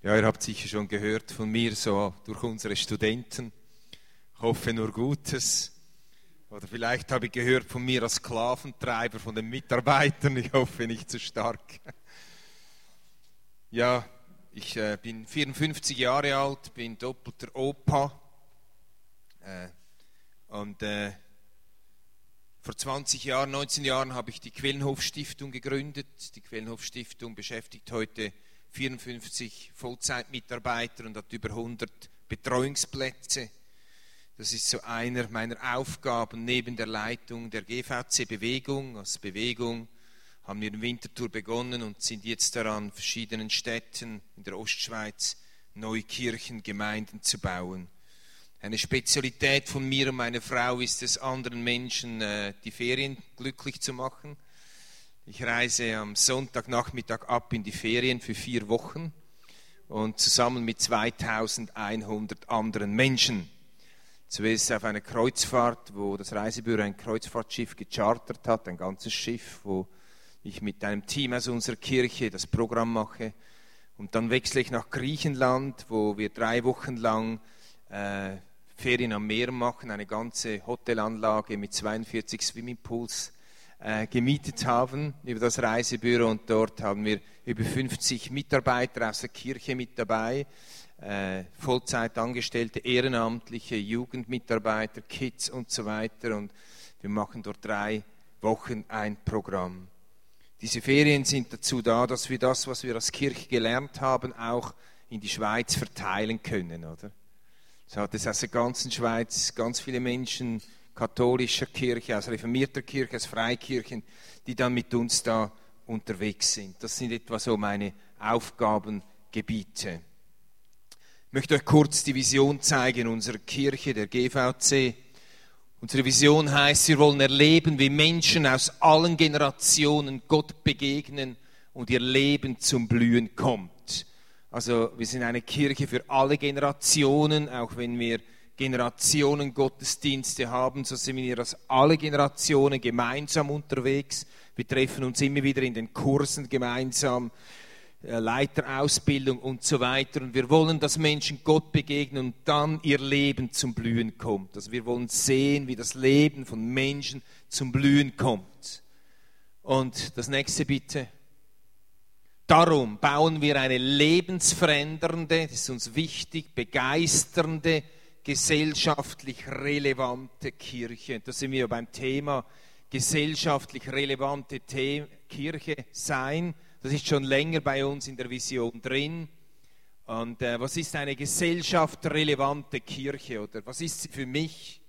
Ja, ihr habt sicher schon gehört von mir, so durch unsere Studenten. Ich hoffe nur Gutes. Oder vielleicht habe ich gehört von mir als Sklaventreiber von den Mitarbeitern. Ich hoffe nicht zu stark. Ja, ich äh, bin 54 Jahre alt, bin doppelter Opa. Äh, und äh, vor 20 Jahren, 19 Jahren habe ich die Quellenhof Stiftung gegründet. Die Quellenhof Stiftung beschäftigt heute 54 Vollzeitmitarbeiter und hat über 100 Betreuungsplätze. Das ist so einer meiner Aufgaben neben der Leitung der GVC-Bewegung. Als Bewegung haben wir in Winterthur begonnen und sind jetzt daran, verschiedenen Städten in der Ostschweiz neue Kirchengemeinden zu bauen. Eine Spezialität von mir und meiner Frau ist es, anderen Menschen äh, die Ferien glücklich zu machen. Ich reise am Sonntagnachmittag ab in die Ferien für vier Wochen und zusammen mit 2100 anderen Menschen. Zuerst auf einer Kreuzfahrt, wo das Reisebüro ein Kreuzfahrtschiff gechartert hat, ein ganzes Schiff, wo ich mit einem Team aus unserer Kirche das Programm mache. Und dann wechsle ich nach Griechenland, wo wir drei Wochen lang äh, Ferien am Meer machen, eine ganze Hotelanlage mit 42 Swimmingpools äh, gemietet haben über das Reisebüro und dort haben wir über 50 Mitarbeiter aus der Kirche mit dabei, äh, Vollzeitangestellte, Ehrenamtliche, Jugendmitarbeiter, Kids und so weiter und wir machen dort drei Wochen ein Programm. Diese Ferien sind dazu da, dass wir das, was wir als Kirche gelernt haben, auch in die Schweiz verteilen können, oder? So hat es aus der ganzen Schweiz ganz viele Menschen katholischer Kirche, aus reformierter Kirche, aus Freikirchen, die dann mit uns da unterwegs sind. Das sind etwa so meine Aufgabengebiete. Ich möchte euch kurz die Vision zeigen unserer Kirche, der GVC. Unsere Vision heißt, wir wollen erleben, wie Menschen aus allen Generationen Gott begegnen und ihr Leben zum Blühen kommt. Also wir sind eine Kirche für alle Generationen, auch wenn wir Generationen Gottesdienste haben, so sind wir als alle Generationen gemeinsam unterwegs. Wir treffen uns immer wieder in den Kursen gemeinsam, äh, Leiterausbildung und so weiter. Und wir wollen, dass Menschen Gott begegnen und dann ihr Leben zum Blühen kommt. Also wir wollen sehen, wie das Leben von Menschen zum Blühen kommt. Und das nächste bitte. Darum bauen wir eine lebensverändernde, das ist uns wichtig, begeisternde, gesellschaftlich relevante Kirche. Da sind wir beim Thema gesellschaftlich relevante The Kirche sein. Das ist schon länger bei uns in der Vision drin. Und äh, was ist eine gesellschaftsrelevante Kirche oder was ist sie für mich?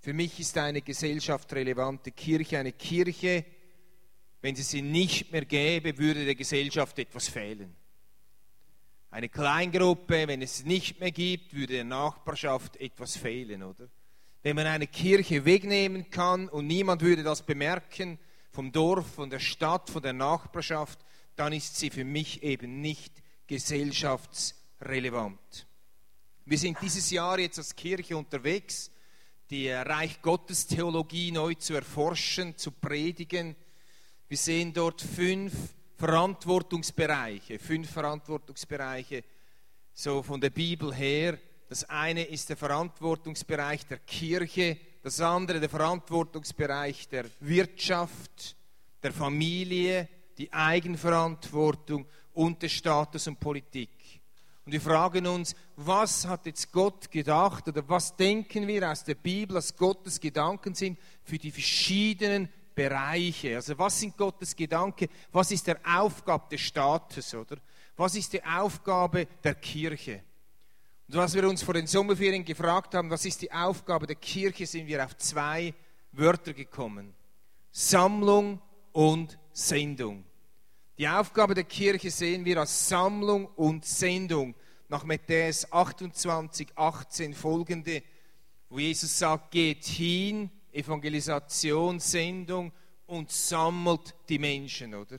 Für mich ist eine gesellschaftsrelevante Kirche eine Kirche, wenn sie sie nicht mehr gäbe, würde der Gesellschaft etwas fehlen. Eine Kleingruppe, wenn es nicht mehr gibt, würde der Nachbarschaft etwas fehlen, oder? Wenn man eine Kirche wegnehmen kann und niemand würde das bemerken, vom Dorf, von der Stadt, von der Nachbarschaft, dann ist sie für mich eben nicht gesellschaftsrelevant. Wir sind dieses Jahr jetzt als Kirche unterwegs, die Reich Gottes Theologie neu zu erforschen, zu predigen. Wir sehen dort fünf Verantwortungsbereiche, fünf Verantwortungsbereiche, so von der Bibel her. Das eine ist der Verantwortungsbereich der Kirche, das andere der Verantwortungsbereich der Wirtschaft, der Familie, die Eigenverantwortung und des Staates und Politik. Und wir fragen uns, was hat jetzt Gott gedacht oder was denken wir aus der Bibel, dass Gottes Gedanken sind für die verschiedenen Bereiche. Also was sind Gottes Gedanken? Was ist der Aufgabe des Staates, oder? Was ist die Aufgabe der Kirche? Und was wir uns vor den Sommerferien gefragt haben, was ist die Aufgabe der Kirche, sind wir auf zwei Wörter gekommen. Sammlung und Sendung. Die Aufgabe der Kirche sehen wir als Sammlung und Sendung nach Matthäus 28, 18 folgende, wo Jesus sagt, geht hin Evangelisation, Sendung und sammelt die Menschen, oder?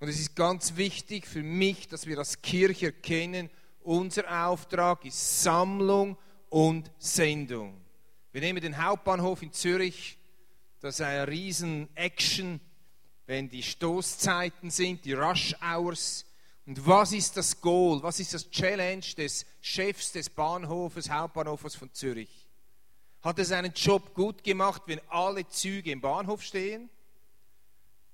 Und es ist ganz wichtig für mich, dass wir als Kirche erkennen, unser Auftrag ist Sammlung und Sendung. Wir nehmen den Hauptbahnhof in Zürich, das ist eine riesen Action, wenn die Stoßzeiten sind, die Rush Hours, Und was ist das Goal, was ist das Challenge des Chefs des Bahnhofes, Hauptbahnhofes von Zürich? Hat er seinen Job gut gemacht, wenn alle Züge im Bahnhof stehen?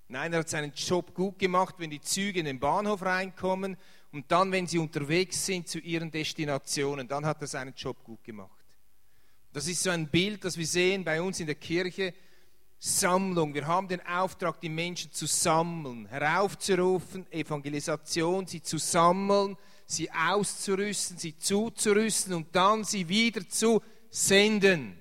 Nein, er hat seinen Job gut gemacht, wenn die Züge in den Bahnhof reinkommen und dann, wenn sie unterwegs sind zu ihren Destinationen, dann hat er seinen Job gut gemacht. Das ist so ein Bild, das wir sehen bei uns in der Kirche. Sammlung. Wir haben den Auftrag, die Menschen zu sammeln, heraufzurufen, Evangelisation, sie zu sammeln, sie auszurüsten, sie zuzurüsten und dann sie wieder zu senden.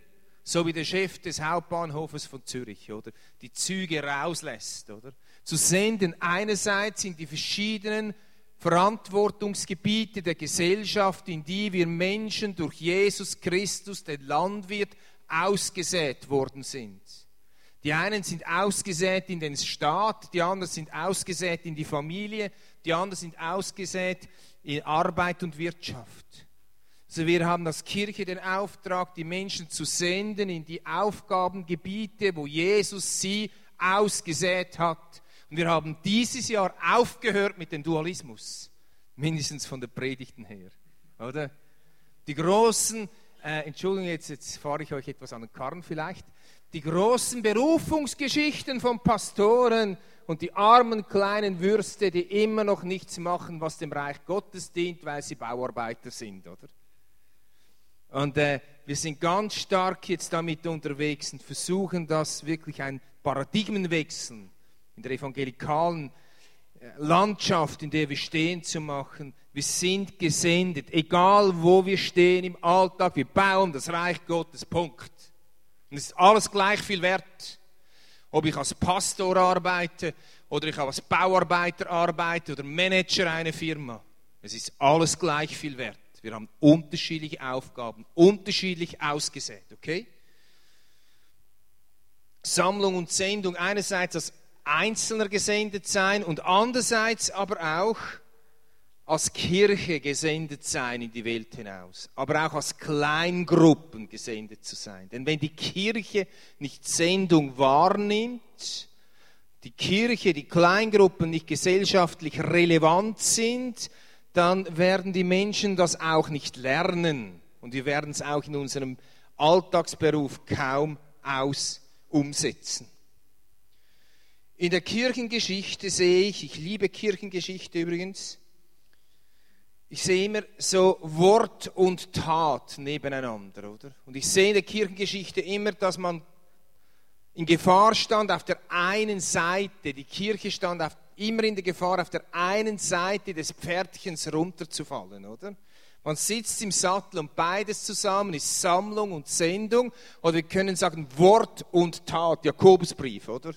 So wie der Chef des Hauptbahnhofes von Zürich, oder? Die Züge rauslässt, oder? Zu senden einerseits in die verschiedenen Verantwortungsgebiete der Gesellschaft, in die wir Menschen durch Jesus Christus, den Landwirt, ausgesät worden sind. Die einen sind ausgesät in den Staat, die anderen sind ausgesät in die Familie, die anderen sind ausgesät in Arbeit und Wirtschaft. Also wir haben als Kirche den Auftrag, die Menschen zu senden in die Aufgabengebiete, wo Jesus sie ausgesät hat. Und wir haben dieses Jahr aufgehört mit dem Dualismus, mindestens von der Predigten her, oder? Die großen, äh, Entschuldigung, jetzt, jetzt fahre ich euch etwas an den Karren vielleicht, die großen Berufungsgeschichten von Pastoren und die armen kleinen Würste, die immer noch nichts machen, was dem Reich Gottes dient, weil sie Bauarbeiter sind, oder? Und äh, wir sind ganz stark jetzt damit unterwegs und versuchen das wirklich ein Paradigmenwechsel in der evangelikalen äh, Landschaft, in der wir stehen, zu machen. Wir sind gesendet, egal wo wir stehen im Alltag, wir bauen das Reich Gottes, Punkt. Und es ist alles gleich viel wert. Ob ich als Pastor arbeite oder ich als Bauarbeiter arbeite oder Manager einer Firma. Es ist alles gleich viel wert. Wir haben unterschiedliche Aufgaben, unterschiedlich ausgesät, okay? Sammlung und Sendung einerseits als Einzelner gesendet sein und andererseits aber auch als Kirche gesendet sein in die Welt hinaus, aber auch als Kleingruppen gesendet zu sein. Denn wenn die Kirche nicht Sendung wahrnimmt, die Kirche, die Kleingruppen nicht gesellschaftlich relevant sind, dann werden die Menschen das auch nicht lernen und wir werden es auch in unserem Alltagsberuf kaum aus umsetzen. In der Kirchengeschichte sehe ich, ich liebe Kirchengeschichte übrigens, ich sehe immer so Wort und Tat nebeneinander, oder? Und ich sehe in der Kirchengeschichte immer, dass man in Gefahr stand auf der einen Seite, die Kirche stand auf, immer in der Gefahr, auf der einen Seite des Pferdchens runterzufallen, oder? Man sitzt im Sattel und beides zusammen ist Sammlung und Sendung, oder wir können sagen Wort und Tat, Jakobusbrief, oder?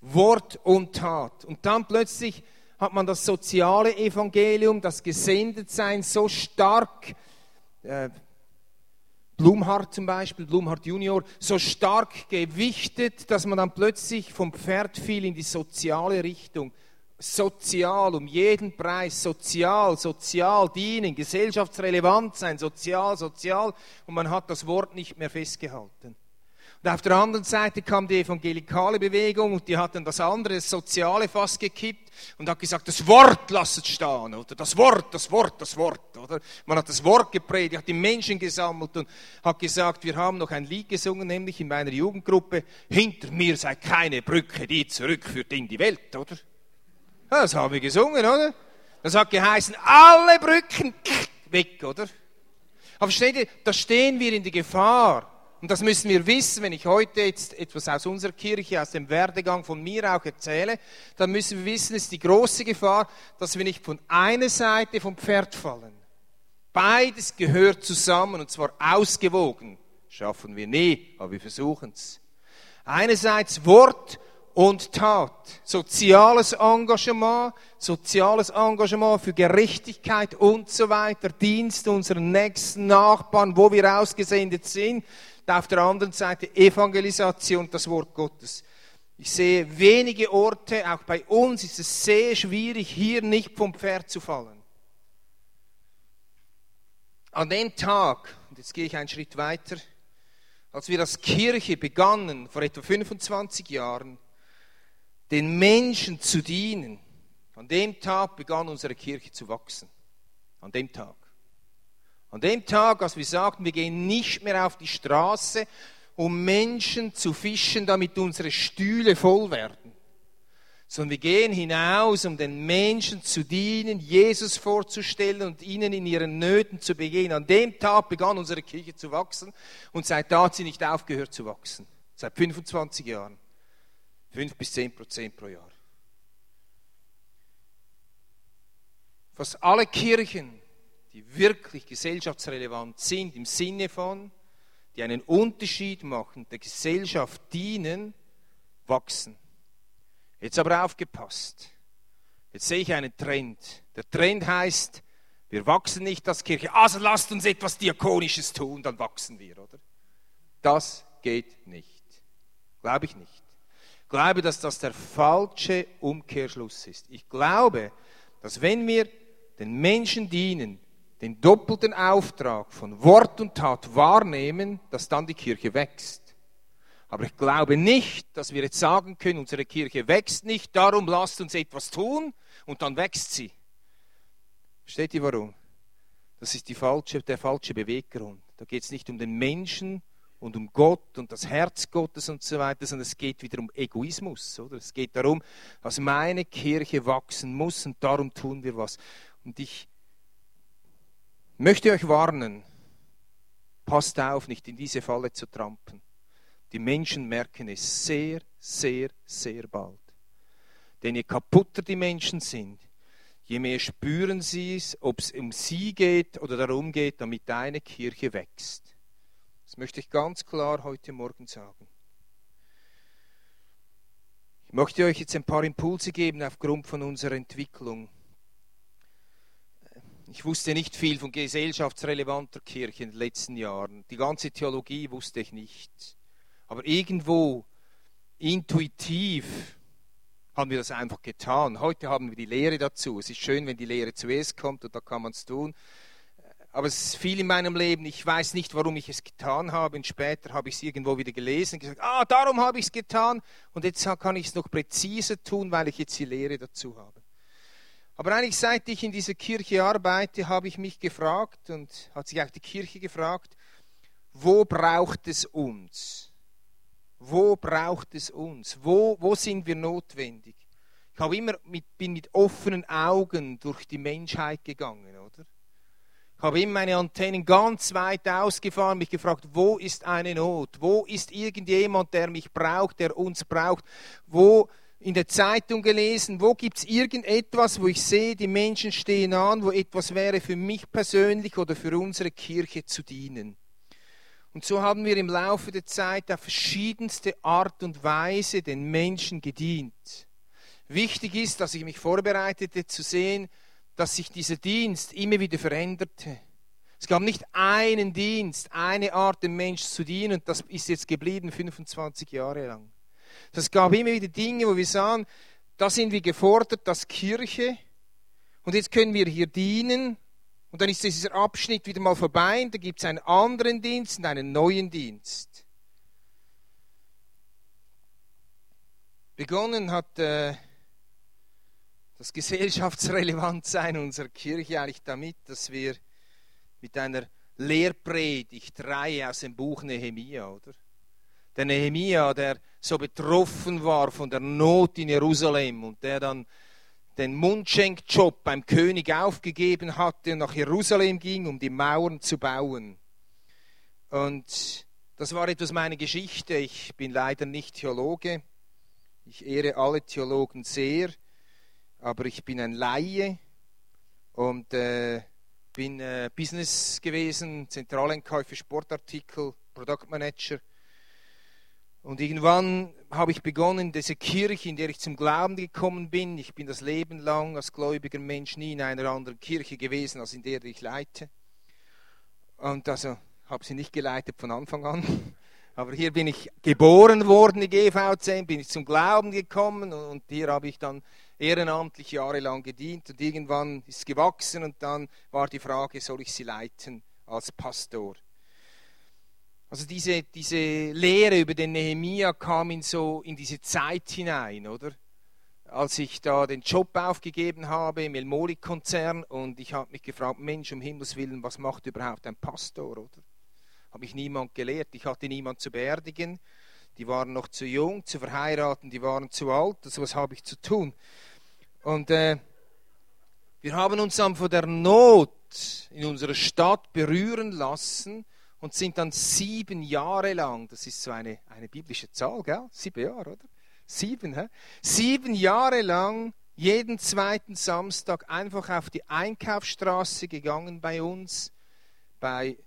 Wort und Tat. Und dann plötzlich hat man das soziale Evangelium, das Gesendetsein so stark, äh, Blumhardt zum Beispiel, Blumhardt Junior, so stark gewichtet, dass man dann plötzlich vom Pferd fiel in die soziale Richtung. Sozial, um jeden Preis, sozial, sozial dienen, gesellschaftsrelevant sein, sozial, sozial, und man hat das Wort nicht mehr festgehalten. Und auf der anderen Seite kam die evangelikale Bewegung und die hat dann das andere, das Soziale fast gekippt und hat gesagt, das Wort lasst stehen, oder das Wort, das Wort, das Wort, oder? Man hat das Wort gepredigt, hat die Menschen gesammelt und hat gesagt, wir haben noch ein Lied gesungen, nämlich in meiner Jugendgruppe, hinter mir sei keine Brücke, die zurückführt in die Welt, oder? Das haben wir gesungen, oder? Das hat geheißen, alle Brücken weg, oder? Aber versteht ihr, da stehen wir in der Gefahr, und das müssen wir wissen, wenn ich heute jetzt etwas aus unserer Kirche, aus dem Werdegang von mir auch erzähle, dann müssen wir wissen, es ist die große Gefahr, dass wir nicht von einer Seite vom Pferd fallen. Beides gehört zusammen und zwar ausgewogen. Schaffen wir nie, aber wir versuchen es. Einerseits Wort und Tat. Soziales Engagement, soziales Engagement für Gerechtigkeit und so weiter, Dienst unseren nächsten Nachbarn, wo wir ausgesendet sind auf der anderen Seite Evangelisation, das Wort Gottes. Ich sehe wenige Orte, auch bei uns ist es sehr schwierig, hier nicht vom Pferd zu fallen. An dem Tag, und jetzt gehe ich einen Schritt weiter, als wir als Kirche begannen, vor etwa 25 Jahren, den Menschen zu dienen, An dem Tag begann unsere Kirche zu wachsen. An dem Tag. An dem Tag, als wir sagten, wir gehen nicht mehr auf die Straße, um Menschen zu fischen, damit unsere Stühle voll werden, sondern wir gehen hinaus, um den Menschen zu dienen, Jesus vorzustellen und ihnen in ihren Nöten zu begehen. An dem Tag begann unsere Kirche zu wachsen und seit da hat sie nicht aufgehört zu wachsen. Seit 25 Jahren. 5 bis 10 Prozent pro Jahr. Fast alle Kirchen, die wirklich gesellschaftsrelevant sind, im Sinne von, die einen Unterschied machen, der Gesellschaft dienen, wachsen. Jetzt aber aufgepasst. Jetzt sehe ich einen Trend. Der Trend heißt, wir wachsen nicht als Kirche, also lasst uns etwas Diakonisches tun, dann wachsen wir, oder? Das geht nicht. Glaube ich nicht. Ich glaube, dass das der falsche Umkehrschluss ist. Ich glaube, dass wenn wir den Menschen dienen, den doppelten Auftrag von Wort und Tat wahrnehmen, dass dann die Kirche wächst. Aber ich glaube nicht, dass wir jetzt sagen können, unsere Kirche wächst nicht, darum lasst uns etwas tun und dann wächst sie. Versteht ihr warum? Das ist die falsche, der falsche Beweggrund. Da geht es nicht um den Menschen und um Gott und das Herz Gottes und so weiter, sondern es geht wieder um Egoismus. Oder? Es geht darum, dass meine Kirche wachsen muss und darum tun wir was. Und ich möchte euch warnen, passt auf, nicht in diese Falle zu trampen. Die Menschen merken es sehr, sehr, sehr bald. Denn je kaputter die Menschen sind, je mehr spüren sie es, ob es um sie geht oder darum geht, damit deine Kirche wächst. Das möchte ich ganz klar heute Morgen sagen. Ich möchte euch jetzt ein paar Impulse geben aufgrund von unserer Entwicklung. Ich wusste nicht viel von gesellschaftsrelevanter Kirche in den letzten Jahren. Die ganze Theologie wusste ich nicht. Aber irgendwo intuitiv haben wir das einfach getan. Heute haben wir die Lehre dazu. Es ist schön, wenn die Lehre zuerst kommt und da kann man es tun. Aber es ist viel in meinem Leben. Ich weiß nicht, warum ich es getan habe. Und später habe ich es irgendwo wieder gelesen und gesagt, ah, darum habe ich es getan. Und jetzt kann ich es noch präziser tun, weil ich jetzt die Lehre dazu habe. Aber eigentlich seit ich in dieser Kirche arbeite, habe ich mich gefragt und hat sich auch die Kirche gefragt, wo braucht es uns? Wo braucht es uns? Wo, wo sind wir notwendig? Ich habe immer mit, bin mit offenen Augen durch die Menschheit gegangen, oder? Ich habe immer meine Antennen ganz weit ausgefahren, mich gefragt, wo ist eine Not? Wo ist irgendjemand, der mich braucht, der uns braucht? Wo in der Zeitung gelesen, wo gibt es irgendetwas, wo ich sehe, die Menschen stehen an, wo etwas wäre für mich persönlich oder für unsere Kirche zu dienen. Und so haben wir im Laufe der Zeit auf verschiedenste Art und Weise den Menschen gedient. Wichtig ist, dass ich mich vorbereitete zu sehen, dass sich dieser Dienst immer wieder veränderte. Es gab nicht einen Dienst, eine Art, dem Menschen zu dienen, und das ist jetzt geblieben 25 Jahre lang. Es gab immer wieder Dinge, wo wir sahen, da sind wir gefordert als Kirche und jetzt können wir hier dienen und dann ist dieser Abschnitt wieder mal vorbei und da gibt es einen anderen Dienst und einen neuen Dienst. Begonnen hat äh, das Gesellschaftsrelevantsein unserer Kirche eigentlich damit, dass wir mit einer Lehrpredigt Reihe aus dem Buch Nehemia, oder? der Nehemia, der so betroffen war von der Not in Jerusalem und der dann den Mundschenkjob beim König aufgegeben hatte und nach Jerusalem ging, um die Mauern zu bauen. Und das war etwas meine Geschichte. Ich bin leider nicht Theologe. Ich ehre alle Theologen sehr, aber ich bin ein Laie und äh, bin äh, Business gewesen, Zentraleinkäufer, Sportartikel, Product Manager und irgendwann habe ich begonnen, diese Kirche, in der ich zum Glauben gekommen bin, ich bin das Leben lang als gläubiger Mensch nie in einer anderen Kirche gewesen, als in der ich leite. Und also habe sie nicht geleitet von Anfang an. Aber hier bin ich geboren worden, die GVC, bin ich zum Glauben gekommen und hier habe ich dann ehrenamtlich jahrelang gedient und irgendwann ist es gewachsen und dann war die Frage, soll ich sie leiten als Pastor? Also diese, diese Lehre über den Nehemia kam in so in diese Zeit hinein, oder? als ich da den Job aufgegeben habe im Elmoli-Konzern und ich habe mich gefragt, Mensch, um Himmels Willen, was macht überhaupt ein Pastor, oder? Habe ich niemand gelehrt, ich hatte niemand zu beerdigen, die waren noch zu jung, zu verheiraten, die waren zu alt, also was habe ich zu tun? Und äh, wir haben uns dann von der Not in unserer Stadt berühren lassen und sind dann sieben Jahre lang, das ist so eine, eine biblische Zahl, gell? Sieben Jahre, oder? Sieben, hä? Sieben Jahre lang jeden zweiten Samstag einfach auf die Einkaufsstraße gegangen bei uns, bei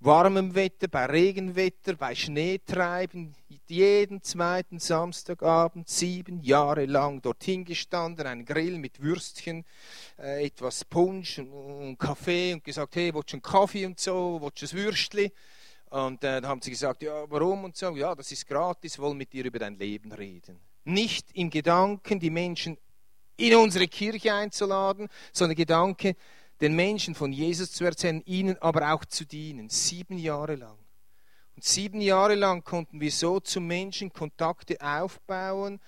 warmem Wetter, bei Regenwetter, bei Schneetreiben, jeden zweiten Samstagabend sieben Jahre lang dorthin gestanden, ein Grill mit Würstchen, äh, etwas Punsch und, und, Kaffee und gesagt, hey, willst du einen Kaffee und so, willst du ein Würstchen? Und äh, dann haben sie gesagt, ja, warum und so, ja, das ist gratis, wollen mit dir über dein Leben reden. Nicht im Gedanken, die Menschen in unsere Kirche einzuladen, sondern Gedanke, den Menschen von Jesus zu erzählen, ihnen aber auch zu dienen. Sieben Jahre lang. Und sieben Jahre lang konnten wir so zu Menschen Kontakte aufbauen.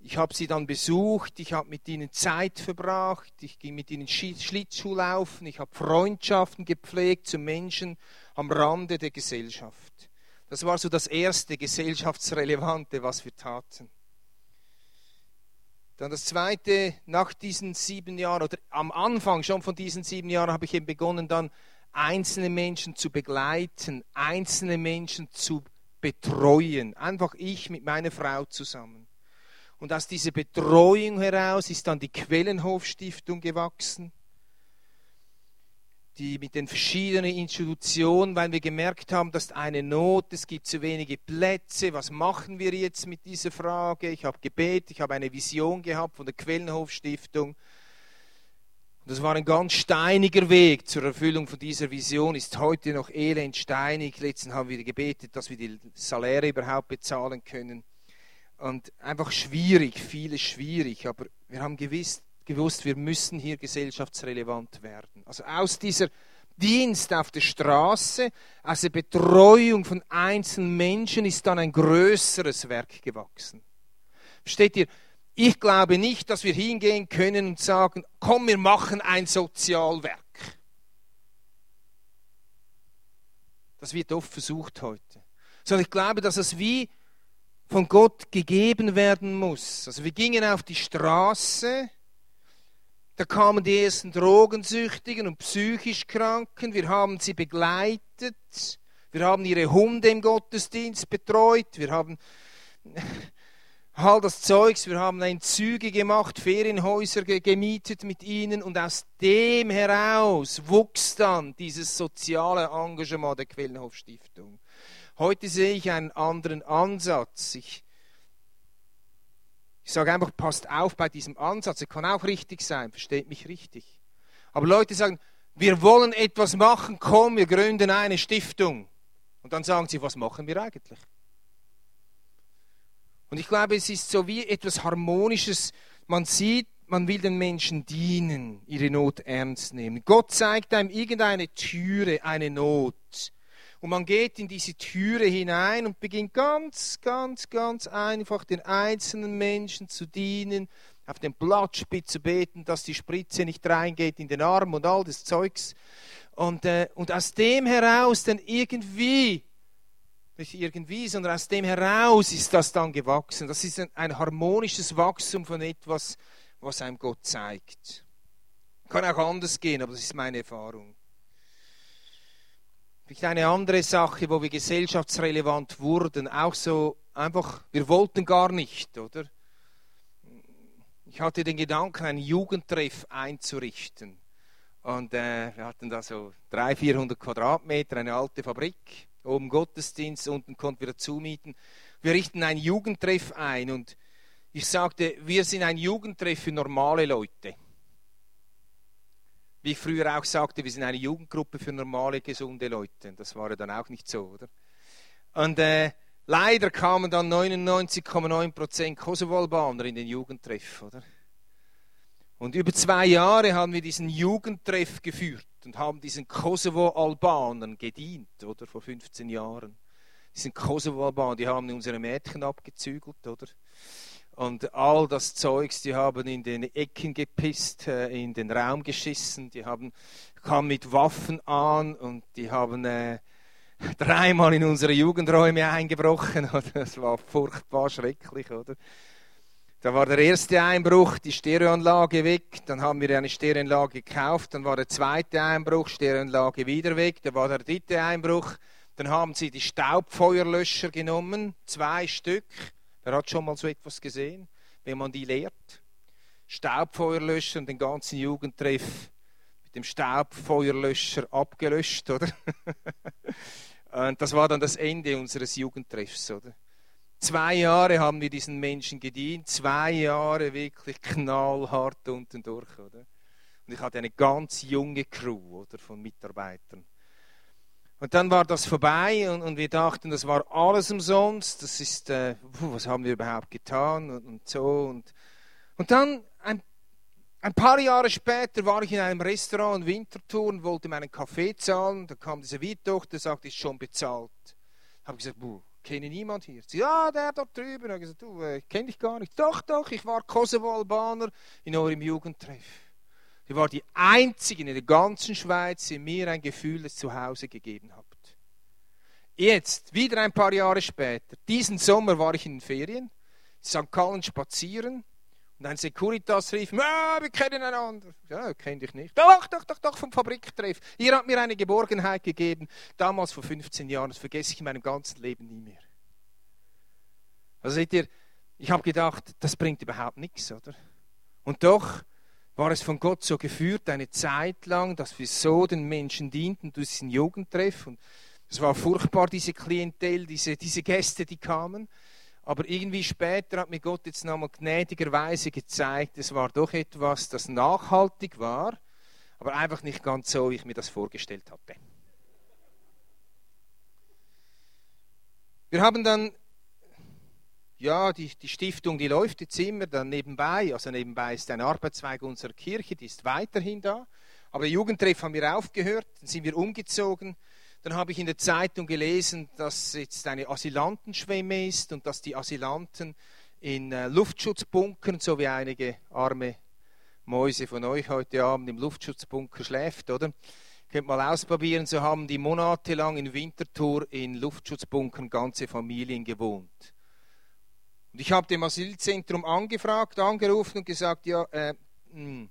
Ich habe sie dann besucht, ich habe mit ihnen Zeit verbracht, ich ging mit ihnen Schlittschuhlaufen, ich habe Freundschaften gepflegt zu Menschen am Rande der Gesellschaft. Das war so das erste gesellschaftsrelevante, was wir taten. Dann das zweite, nach diesen sieben Jahren oder am Anfang schon von diesen sieben Jahren habe ich eben begonnen, dann einzelne Menschen zu begleiten, einzelne Menschen zu betreuen. Einfach ich mit meiner Frau zusammen. Und aus dieser Betreuung heraus ist dann die Quellenhof Stiftung gewachsen die mit den verschiedenen Institutionen, weil wir gemerkt haben, dass eine Not, es gibt zu wenige Plätze, was machen wir jetzt mit dieser Frage? Ich habe gebetet, ich habe eine Vision gehabt von der Quellenhof Stiftung. Das war ein ganz steiniger Weg zur Erfüllung von dieser Vision, ist heute noch elend steinig. Letztens haben wir gebetet, dass wir die Saläre überhaupt bezahlen können. Und einfach schwierig, vieles schwierig, aber wir haben gewiss, gewusst, wir müssen hier gesellschaftsrelevant werden. Also aus dieser Dienst auf der Straße, aus der Betreuung von einzelnen Menschen ist dann ein größeres Werk gewachsen. Versteht ihr? Ich glaube nicht, dass wir hingehen können und sagen, komm, wir machen ein Sozialwerk. Das wird oft versucht heute. Sondern ich glaube, dass es wie von Gott gegeben werden muss. Also wir gingen auf die Straße da kamen die ersten Drogensüchtigen und psychisch Kranken. Wir haben sie begleitet. Wir haben ihre Hunde im Gottesdienst betreut. Wir haben all das Zeugs. Wir haben Entzüge gemacht, Ferienhäuser gemietet mit ihnen. Und aus dem heraus wuchs dann dieses soziale Engagement der Quellenhof Stiftung. Heute sehe ich einen anderen Ansatz. Ich ich sage einfach, passt auf bei diesem Ansatz. Er kann auch richtig sein, versteht mich richtig. Aber Leute sagen, wir wollen etwas machen, komm, wir gründen eine Stiftung. Und dann sagen sie, was machen wir eigentlich? Und ich glaube, es ist so wie etwas Harmonisches. Man sieht, man will den Menschen dienen, ihre Not ernst nehmen. Gott zeigt einem irgendeine Türe, eine Not. Und man geht in diese Türe hinein und beginnt ganz, ganz, ganz einfach den einzelnen Menschen zu dienen, auf den Blattspitz zu beten, dass die Spritze nicht reingeht in den Arm und all das Zeugs. Und, äh, und aus dem heraus dann irgendwie, nicht irgendwie, sondern aus dem heraus ist das dann gewachsen. Das ist ein, ein harmonisches Wachstum von etwas, was einem Gott zeigt. Kann auch anders gehen, aber das ist meine Erfahrung. Vielleicht eine andere Sache, wo wir gesellschaftsrelevant wurden, auch so einfach, wir wollten gar nicht, oder? Ich hatte den Gedanken, einen Jugendtreff einzurichten. Und äh, wir hatten da so 300, 400 Quadratmeter, eine alte Fabrik, oben Gottesdienst, unten konnten wir dazu mieten. Wir richten einen Jugendtreff ein und ich sagte, wir sind ein Jugendtreff für normale Leute wie ich früher auch sagte, wir sind eine Jugendgruppe für normale, gesunde Leute. Das war ja dann auch nicht so, oder? Und äh, leider kamen dann 99,9% Kosovo-Albaner in den Jugendtreff, oder? Und über zwei Jahre haben wir diesen Jugendtreff geführt und haben diesen Kosovo-Albanern gedient, oder? Vor 15 Jahren. Diesen Kosovo-Albanern, die haben unsere Mädchen abgezügelt, oder? Und all das Zeugs, die haben in den Ecken gepisst, äh, in den Raum geschissen, die haben, kamen mit Waffen an und die haben äh, dreimal in unsere Jugendräume eingebrochen. Das war furchtbar schrecklich, oder? Da war der erste Einbruch, die Stereoanlage weg. Dann haben wir eine Stereoanlage gekauft. Dann war der zweite Einbruch, Stereoanlage wieder weg. Dann war der dritte Einbruch. Dann haben sie die Staubfeuerlöscher genommen, zwei Stück. Wer hat schon mal so etwas gesehen, wenn man die lehrt? Staubfeuerlöscher und den ganzen Jugendtreff mit dem Staubfeuerlöscher abgelöscht, oder? und das war dann das Ende unseres Jugendtreffs, oder? Zwei Jahre haben wir diesen Menschen gedient, zwei Jahre wirklich knallhart unten durch, oder? Und ich hatte eine ganz junge Crew, oder, von Mitarbeitern. Und dann war das vorbei und, und, wir dachten, das war alles umsonst. Das ist, äh, was haben wir überhaupt getan und, und so. Und, und dann ein, ein, paar Jahre später war ich in einem Restaurant in Winterthur und wollte meinen Kaffee zahlen. Da kam dieser Wirt der sagte, ist schon bezahlt. Habe gesagt, buh, kenne niemand hier. Sie, ja, der dort drüben. Ich gesagt, du, äh, kenne dich gar nicht. Doch, doch, ich war Kosovo-Albaner in eurem Jugendtreff. Sie war die einzige in der ganzen Schweiz, die mir ein Gefühl des Zuhause gegeben hat. Jetzt, wieder ein paar Jahre später, diesen Sommer war ich in den Ferien, in St. Gallen spazieren und ein Securitas rief, ah, wir kennen einander. Ja, kenne dich nicht. Doch, doch, doch, doch, vom Fabriktreff. Ihr habt mir eine Geborgenheit gegeben, damals vor 15 Jahren, das vergesse ich in meinem ganzen Leben nie mehr. Also seht ihr, ich habe gedacht, das bringt überhaupt nichts, oder? Und doch war es von Gott so geführt, eine Zeit lang, dass wir so den Menschen dienten durch diesen Jugendtreff. Und es war furchtbar, diese Klientel, diese, diese Gäste, die kamen. Aber irgendwie später hat mir Gott jetzt nochmal gnädigerweise gezeigt, es war doch etwas, das nachhaltig war, aber einfach nicht ganz so, wie ich mir das vorgestellt hatte. Wir haben dann ja, die, die Stiftung, die läuft jetzt immer dann nebenbei. Also nebenbei ist ein Arbeitszweig unserer Kirche, die ist weiterhin da. Aber Jugendtreff haben wir aufgehört, dann sind wir umgezogen. Dann habe ich in der Zeitung gelesen, dass jetzt eine Asylantenschwemme ist und dass die Asylanten in äh, Luftschutzbunkern, so wie einige arme Mäuse von euch heute Abend im Luftschutzbunker schläft, oder? Könnt mal ausprobieren, so haben die monatelang in Winterthur in Luftschutzbunkern ganze Familien gewohnt. Und ich habe dem Asylzentrum angefragt, angerufen und gesagt, ja, äh, hm,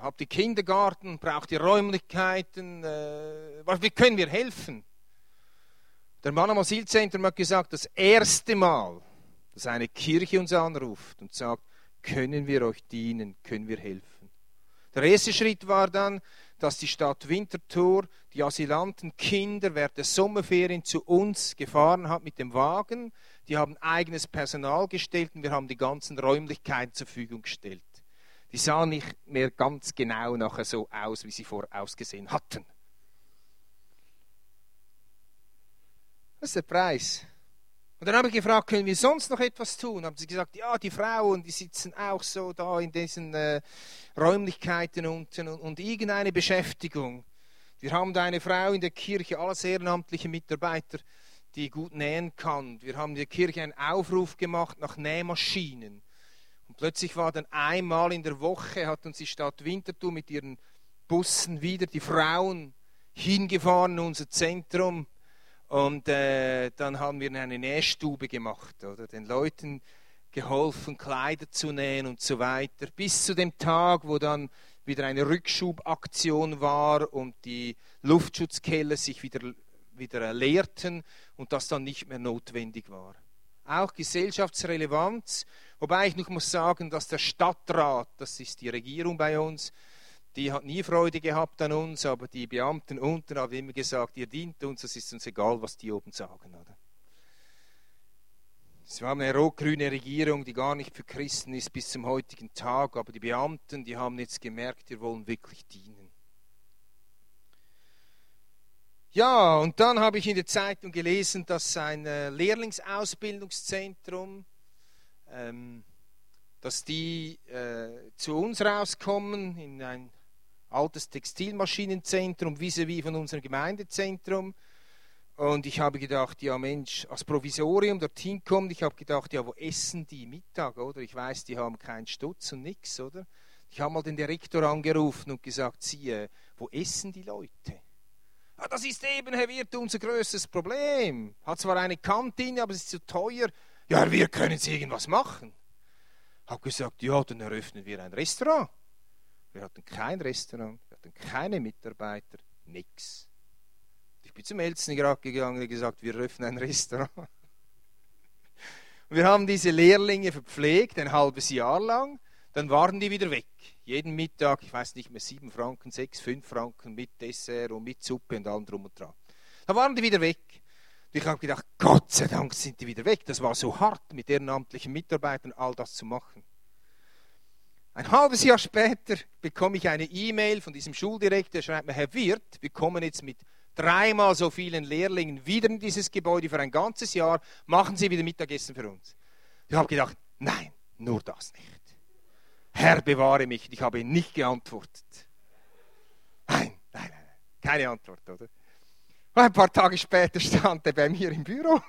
habt ihr Kindergarten, braucht ihr Räumlichkeiten, äh, wie können wir helfen? Der Mann am Asylzentrum hat gesagt, das erste Mal, dass eine Kirche uns anruft und sagt, können wir euch dienen, können wir helfen. Der erste Schritt war dann, dass die Stadt Winterthur die Asylantenkinder während der Sommerferien zu uns gefahren hat mit dem Wagen. Die haben eigenes Personal gestellt und wir haben die ganzen Räumlichkeiten zur Verfügung gestellt. Die sahen nicht mehr ganz genau nachher so aus, wie sie vorher ausgesehen hatten. Das ist der Preis. Und dann habe ich gefragt, können wir sonst noch etwas tun? Haben sie gesagt, ja, die Frauen, die sitzen auch so da in diesen äh, Räumlichkeiten unten und, und irgendeine Beschäftigung. Wir haben da eine Frau in der Kirche, alles ehrenamtliche Mitarbeiter, die gut nähen kann. Wir haben in der Kirche einen Aufruf gemacht nach Nähmaschinen. Und plötzlich war dann einmal in der Woche, hat uns die Stadt Winterthur mit ihren Bussen wieder die Frauen hingefahren in unser Zentrum. Und äh, dann haben wir eine Nähstube gemacht, oder? Den Leuten geholfen, Kleider zu nähen und so weiter, bis zu dem Tag, wo dann wieder eine Rückschubaktion war und die Luftschutzkeller sich wieder, wieder leerten und das dann nicht mehr notwendig war. Auch Gesellschaftsrelevanz, wobei ich noch muss sagen, dass der Stadtrat, das ist die Regierung bei uns, die hat nie Freude gehabt an uns, aber die Beamten unten haben immer gesagt, ihr dient uns, es ist uns egal, was die oben sagen. Oder? Es war eine rot-grüne Regierung, die gar nicht für Christen ist bis zum heutigen Tag, aber die Beamten, die haben jetzt gemerkt, wir wollen wirklich dienen. Ja, und dann habe ich in der Zeitung gelesen, dass ein äh, Lehrlingsausbildungszentrum ähm, dass die äh, zu uns rauskommen in ein altes Textilmaschinenzentrum vis-à-vis von unserem Gemeindezentrum. Und ich habe gedacht, ja Mensch, als Provisorium dorthin kommt, ich habe gedacht, ja, wo essen die Mittag, oder? Ich weiß, die haben keinen Stutz und nichts, oder? Ich habe mal den Direktor angerufen und gesagt, siehe, wo essen die Leute? Ah, das ist eben, Herr Wirt, unser größtes Problem. Hat zwar eine Kantine, aber es ist zu teuer. Ja, Wirt, können Sie irgendwas machen? Habe gesagt, ja, dann eröffnen wir ein Restaurant. Wir hatten kein Restaurant, wir hatten keine Mitarbeiter, nichts. Ich bin zum Elzengrad gegangen und gesagt, wir öffnen ein Restaurant. Wir haben diese Lehrlinge verpflegt, ein halbes Jahr lang. Dann waren die wieder weg. Jeden Mittag, ich weiß nicht mehr, sieben Franken, sechs, fünf Franken mit Dessert und mit Suppe und allem drum und dran. Da waren die wieder weg. Und ich habe gedacht, Gott sei Dank sind die wieder weg. Das war so hart, mit ehrenamtlichen Mitarbeitern all das zu machen. Ein halbes Jahr später bekomme ich eine E-Mail von diesem Schuldirektor, der schreibt mir, Herr Wirt, wir kommen jetzt mit dreimal so vielen Lehrlingen wieder in dieses Gebäude für ein ganzes Jahr, machen Sie wieder Mittagessen für uns. Ich habe gedacht, nein, nur das nicht. Herr, bewahre mich. Ich habe nicht geantwortet. Nein, nein, nein, keine Antwort, oder? Und ein paar Tage später stand er bei mir im Büro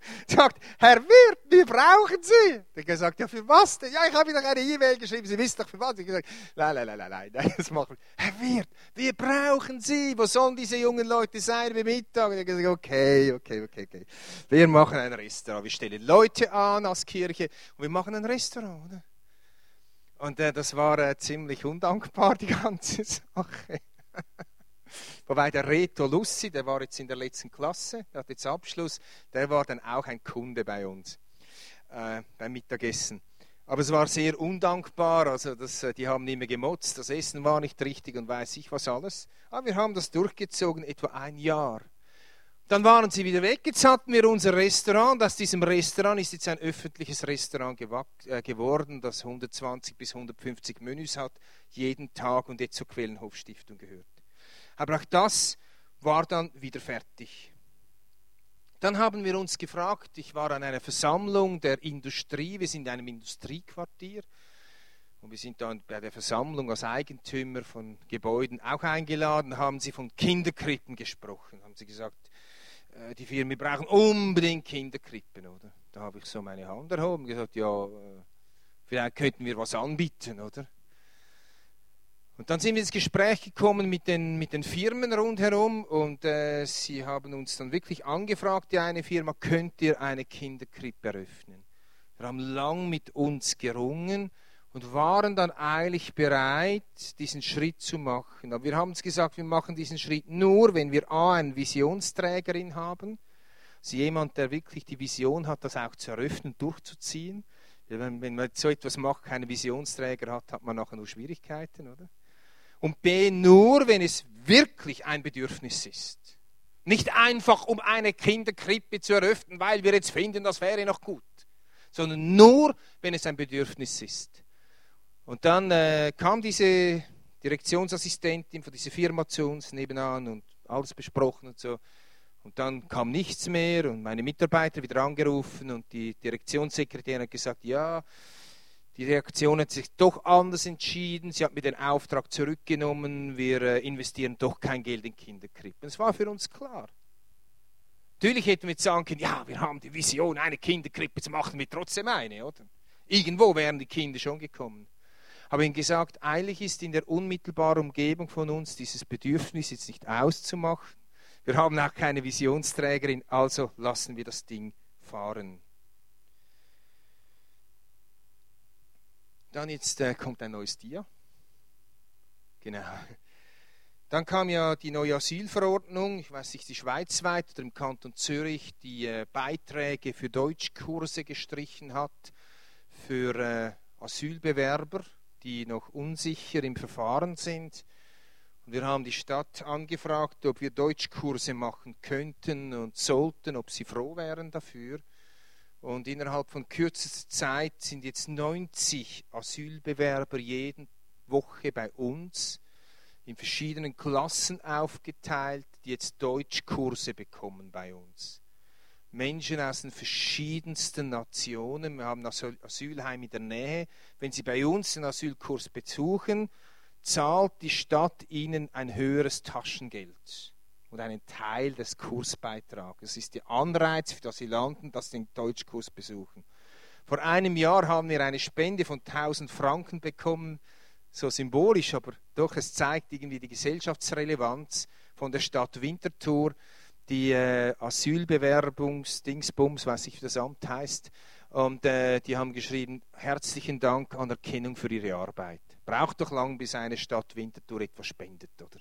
sagt, Herr Wirt, wir brauchen Sie. Ich habe gesagt, ja, für was denn? Ja, ich habe Ihnen eine E-Mail geschrieben, Sie wissen doch für was. Ich gesagt, nein, nein, nein, nein, nein, das machen wir. Herr Wirt, wir brauchen Sie. Wo sollen diese jungen Leute sein beim Mittag? ich habe gesagt, okay, okay, okay, okay. Wir machen ein Restaurant. Wir stellen Leute an als Kirche und wir machen ein Restaurant, oder? Und äh, das war äh, ziemlich undankbar, die ganze Sache. Wobei der Reto Lussi, der war jetzt in der letzten Klasse, der hat jetzt Abschluss, der war dann auch ein Kunde bei uns äh, beim Mittagessen. Aber es war sehr undankbar, also das, äh, die haben immer gemotzt, das Essen war nicht richtig und weiß ich was alles. Aber wir haben das durchgezogen, etwa ein Jahr. Dann waren sie wieder weg. Jetzt hatten wir unser Restaurant. Aus diesem Restaurant ist jetzt ein öffentliches Restaurant äh, geworden, das 120 bis 150 Menüs hat, jeden Tag und jetzt zur Quellenhofstiftung gehört. Aber auch das war dann wieder fertig. Dann haben wir uns gefragt, ich war an einer Versammlung der Industrie, wir sind in einem Industriequartier und wir sind dann bei der Versammlung als Eigentümer von Gebäuden auch eingeladen, haben sie von Kinderkrippen gesprochen, haben sie gesagt, äh, die Firmen brauchen unbedingt Kinderkrippen, oder? Da habe ich so meine Hand erhoben und gesagt, ja, äh, vielleicht könnten wir was anbieten, oder? Und dann sind wir ins Gespräch gekommen mit den, mit den Firmen rundherum und äh, sie haben uns dann wirklich angefragt, die eine Firma, könnt ihr eine Kinderkrippe eröffnen? Wir haben lang mit uns gerungen und waren dann eigentlich bereit, diesen Schritt zu machen. Aber wir haben uns gesagt, wir machen diesen Schritt nur, wenn wir A, einen Visionsträgerin haben, also jemand, der wirklich die Vision hat, das auch zu eröffnen, durchzuziehen. Wenn, wenn man so etwas macht, keinen Visionsträger hat, hat man nachher nur Schwierigkeiten, oder? Und B, nur wenn es wirklich ein Bedürfnis ist. Nicht einfach, um eine Kinderkrippe zu eröffnen, weil wir jetzt finden, das wäre noch gut. Sondern nur, wenn es ein Bedürfnis ist. Und dann äh, kam diese Direktionsassistentin von dieser Firma zu uns nebenan und alles besprochen und so. Und dann kam nichts mehr und meine Mitarbeiter wieder angerufen und die Direktionssekretärin hat gesagt, ja, die Reaktion hat sich doch anders entschieden. Sie hat mir den Auftrag zurückgenommen. Wir äh, investieren doch kein Geld in Kinderkrippen. Es war für uns klar. Natürlich hätten wir jetzt sagen können, ja, wir haben die Vision, eine Kinderkrippe, jetzt machen wir trotzdem eine, oder? Irgendwo wären die Kinder schon gekommen. Aber ihnen gesagt, eilig ist in der unmittelbaren Umgebung von uns dieses Bedürfnis jetzt nicht auszumachen. Wir haben auch keine Visionsträgerin, also lassen wir das Ding fahren. Dann jetzt äh, kommt ein neues Dia. Genau. Dann kam ja die neue Asylverordnung, ich weiß nicht, die schweizweit oder im Kanton Zürich, die äh, Beiträge für Deutschkurse gestrichen hat für äh, Asylbewerber, die noch unsicher im Verfahren sind. Und wir haben die Stadt angefragt, ob wir Deutschkurse machen könnten und sollten, ob sie froh wären dafür. Und innerhalb von kürzester Zeit sind jetzt 90 Asylbewerber jede Woche bei uns in verschiedenen Klassen aufgeteilt, die jetzt Deutschkurse bekommen bei uns. Menschen aus den verschiedensten Nationen. Wir haben ein Asylheim in der Nähe. Wenn sie bei uns den Asylkurs besuchen, zahlt die Stadt ihnen ein höheres Taschengeld. Und einen Teil des Kursbeitrags. Es ist der Anreiz für die Asylanten, dass sie den Deutschkurs besuchen. Vor einem Jahr haben wir eine Spende von 1000 Franken bekommen, so symbolisch, aber doch, es zeigt irgendwie die Gesellschaftsrelevanz von der Stadt Winterthur, die äh, Asylbewerbungsdingsbums, weiß ich, wie das Amt heißt, und äh, die haben geschrieben, herzlichen Dank, Anerkennung für ihre Arbeit. Braucht doch lang, bis eine Stadt Winterthur etwas spendet, oder?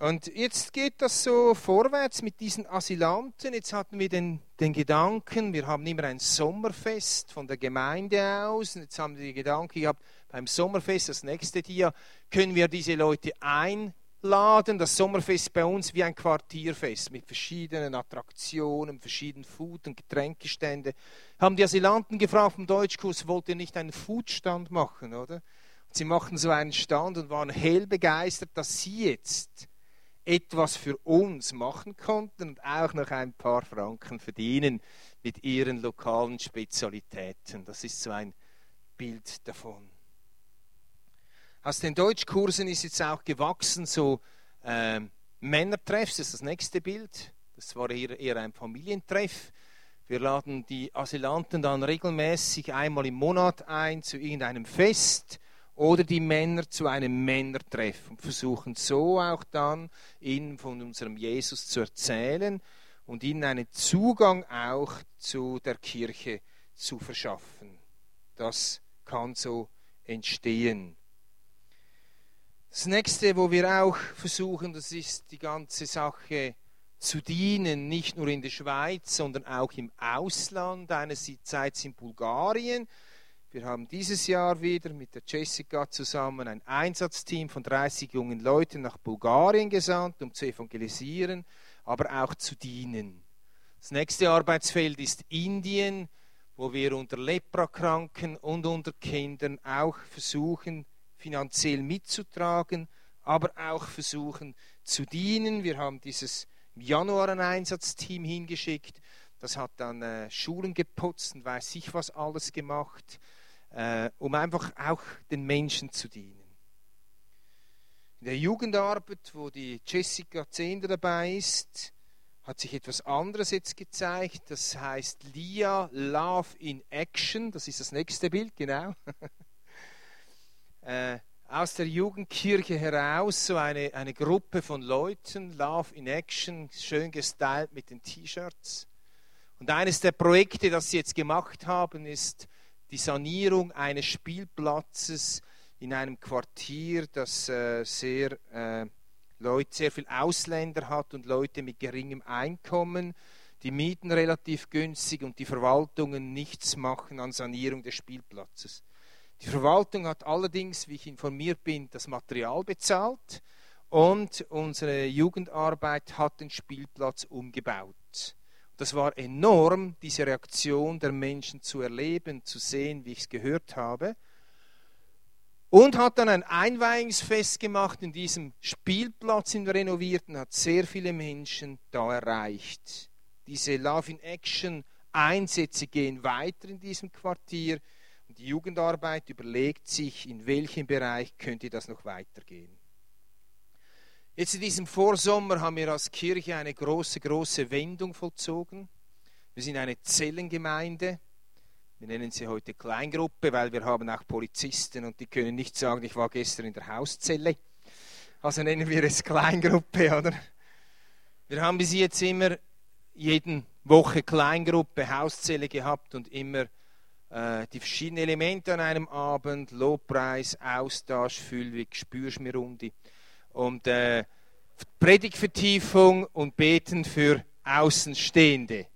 Und jetzt geht das so vorwärts mit diesen Asylanten. Jetzt hatten wir den, den Gedanken, wir haben immer ein Sommerfest von der Gemeinde aus. Und jetzt haben wir den Gedanken gehabt, beim Sommerfest, das nächste Jahr, können wir diese Leute einladen. Das Sommerfest bei uns wie ein Quartierfest mit verschiedenen Attraktionen, verschiedenen Food- und Getränkestände. Haben die Asylanten gefragt vom Deutschkurs, wollt ihr nicht einen Foodstand machen, oder? Sie machten so einen Stand und waren hell begeistert, dass sie jetzt etwas für uns machen konnten und auch noch ein paar Franken verdienen mit ihren lokalen Spezialitäten. Das ist so ein Bild davon. Aus den Deutschkursen ist jetzt auch gewachsen so äh, Männertreffs, das ist das nächste Bild. Das war eher, eher ein Familientreff. Wir laden die Asylanten dann regelmäßig einmal im Monat ein zu irgendeinem Fest oder die Männer zu einem Männertreff und versuchen so auch dann ihnen von unserem Jesus zu erzählen und ihnen einen Zugang auch zu der Kirche zu verschaffen. Das kann so entstehen. Das nächste, wo wir auch versuchen, das ist die ganze Sache zu dienen, nicht nur in der Schweiz, sondern auch im Ausland. Einerseits in Bulgarien, wir haben dieses Jahr wieder mit der Jessica zusammen ein Einsatzteam von 30 jungen Leuten nach Bulgarien gesandt, um zu evangelisieren, aber auch zu dienen. Das nächste Arbeitsfeld ist Indien, wo wir unter Leprakranken und unter Kindern auch versuchen, finanziell mitzutragen, aber auch versuchen zu dienen. Wir haben dieses im Januar ein Einsatzteam hingeschickt. Das hat dann äh, Schulen geputzt und weiß ich was alles gemacht äh, um einfach auch den Menschen zu dienen. In der Jugendarbeit, wo die Jessica Zehnder dabei ist, hat sich etwas anderes jetzt gezeigt. Das heißt LIA, Love in Action. Das ist das nächste Bild, genau. äh, aus der Jugendkirche heraus so eine, eine Gruppe von Leuten, Love in Action, schön gestylt mit den T-Shirts. Und eines der Projekte, das sie jetzt gemacht haben, ist die Sanierung eines Spielplatzes in einem Quartier, das äh, sehr, äh, Leute, sehr viel Ausländer hat und Leute mit geringem Einkommen, die Mieten relativ günstig und die Verwaltungen nichts machen an Sanierung des Spielplatzes. Die Verwaltung hat allerdings, wie ich informiert bin, das Material bezahlt und unsere Jugendarbeit hat den Spielplatz umgebaut. Das war enorm, diese Reaktion der Menschen zu erleben, zu sehen, wie ich es gehört habe. Und hat dann ein Einweihungsfest gemacht in diesem Spielplatz in renovierten, hat sehr viele Menschen da erreicht. Diese Love in Action Einsätze gehen weiter in diesem Quartier und die Jugendarbeit überlegt sich, in welchem Bereich könnte das noch weitergehen. Jetzt in diesem Vorsommer haben wir als Kirche eine große, große Wendung vollzogen. Wir sind eine Zellengemeinde. Wir nennen sie heute Kleingruppe, weil wir haben auch Polizisten und die können nicht sagen, ich war gestern in der Hauszelle. Also nennen wir es Kleingruppe, oder? Wir haben bis jetzt immer jeden Woche Kleingruppe, Hauszelle gehabt und immer äh, die verschiedenen Elemente an einem Abend, Lobpreis, Austausch, Füllweg, Spürschmirundi und äh, Predigtvertiefung und Beten für Außenstehende.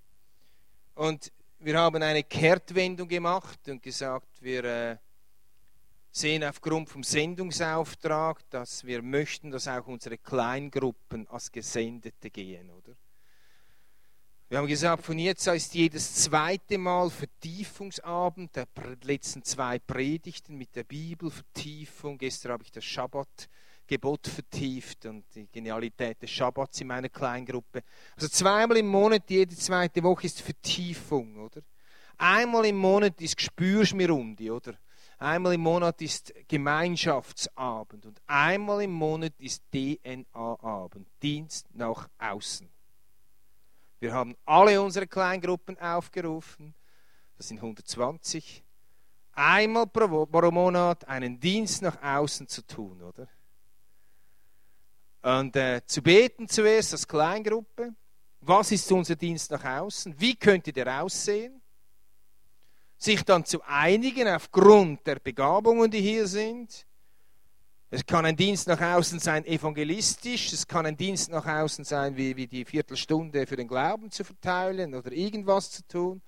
Und wir haben eine Kehrtwendung gemacht und gesagt, wir äh, sehen aufgrund vom Sendungsauftrag, dass wir möchten, dass auch unsere Kleingruppen als Gesendete gehen, oder? Wir haben gesagt, von jetzt an ist jedes zweite Mal Vertiefungsabend, der letzten zwei Predigten mit der Bibel, Vertiefung. Gestern habe ich das Schabbat Gebot vertieft und die Genialität des Schabbats in meiner Kleingruppe. Also zweimal im Monat, jede zweite Woche ist Vertiefung, oder? Einmal im Monat ist Gespürschmirundi, oder? Einmal im Monat ist Gemeinschaftsabend und einmal im Monat ist DNA-Abend, Dienst nach außen. Wir haben alle unsere Kleingruppen aufgerufen, das sind 120, einmal pro Monat einen Dienst nach außen zu tun, oder? Und äh, zu beten zuerst als Kleingruppe. Was ist unser Dienst nach außen? Wie könnte der aussehen? Sich dann zu einigen aufgrund der Begabungen, die hier sind. Es kann ein Dienst nach außen sein evangelistisch, es kann ein Dienst nach außen sein, wie, wie die Viertelstunde für den Glauben zu verteilen oder irgendwas zu tun.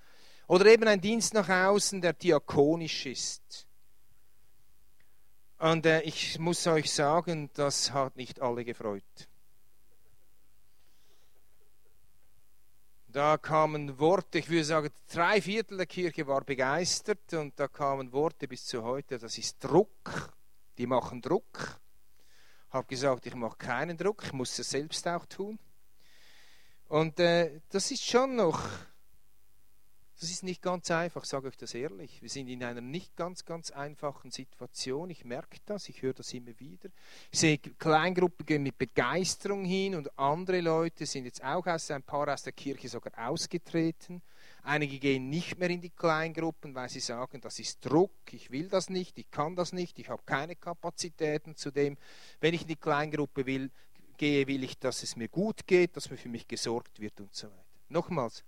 Oder eben ein Dienst nach außen, der diakonisch ist. Und äh, ich muss euch sagen, das hat nicht alle gefreut. Da kamen Worte, ich würde sagen, drei Viertel der Kirche war begeistert und da kamen Worte bis zu heute, das ist Druck, die machen Druck. Ich habe gesagt, ich mache keinen Druck, ich muss es selbst auch tun. Und äh, das ist schon noch das ist nicht ganz einfach, sage ich das ehrlich. Wir sind in einer nicht ganz, ganz einfachen Situation. Ich merke das, ich höre das immer wieder. Ich sehe, Kleingruppen gehen mit Begeisterung hin und andere Leute sind jetzt auch aus, ein paar aus der Kirche sogar ausgetreten. Einige gehen nicht mehr in die Kleingruppen, weil sie sagen, das ist Druck, ich will das nicht, ich kann das nicht, ich habe keine Kapazitäten zu dem. Wenn ich in die Kleingruppe will, gehe, will ich, dass es mir gut geht, dass mir für mich gesorgt wird und so weiter. Nochmals,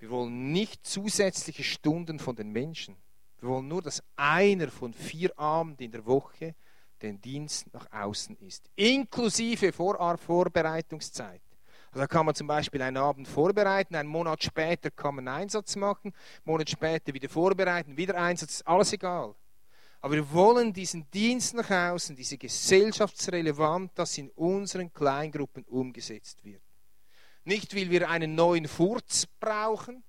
wir wollen nicht zusätzliche Stunden von den Menschen. Wir wollen nur, dass einer von vier Abenden in der Woche den Dienst nach außen ist. Inklusive Vor Vorbereitungszeit. Also da kann man zum Beispiel einen Abend vorbereiten, einen Monat später kann man einen Einsatz machen, einen Monat später wieder vorbereiten, wieder Einsatz, alles egal. Aber wir wollen diesen Dienst nach außen, diese gesellschaftsrelevant, dass in unseren Kleingruppen umgesetzt wird. Nicht, weil wir einen neuen Furz brauchen,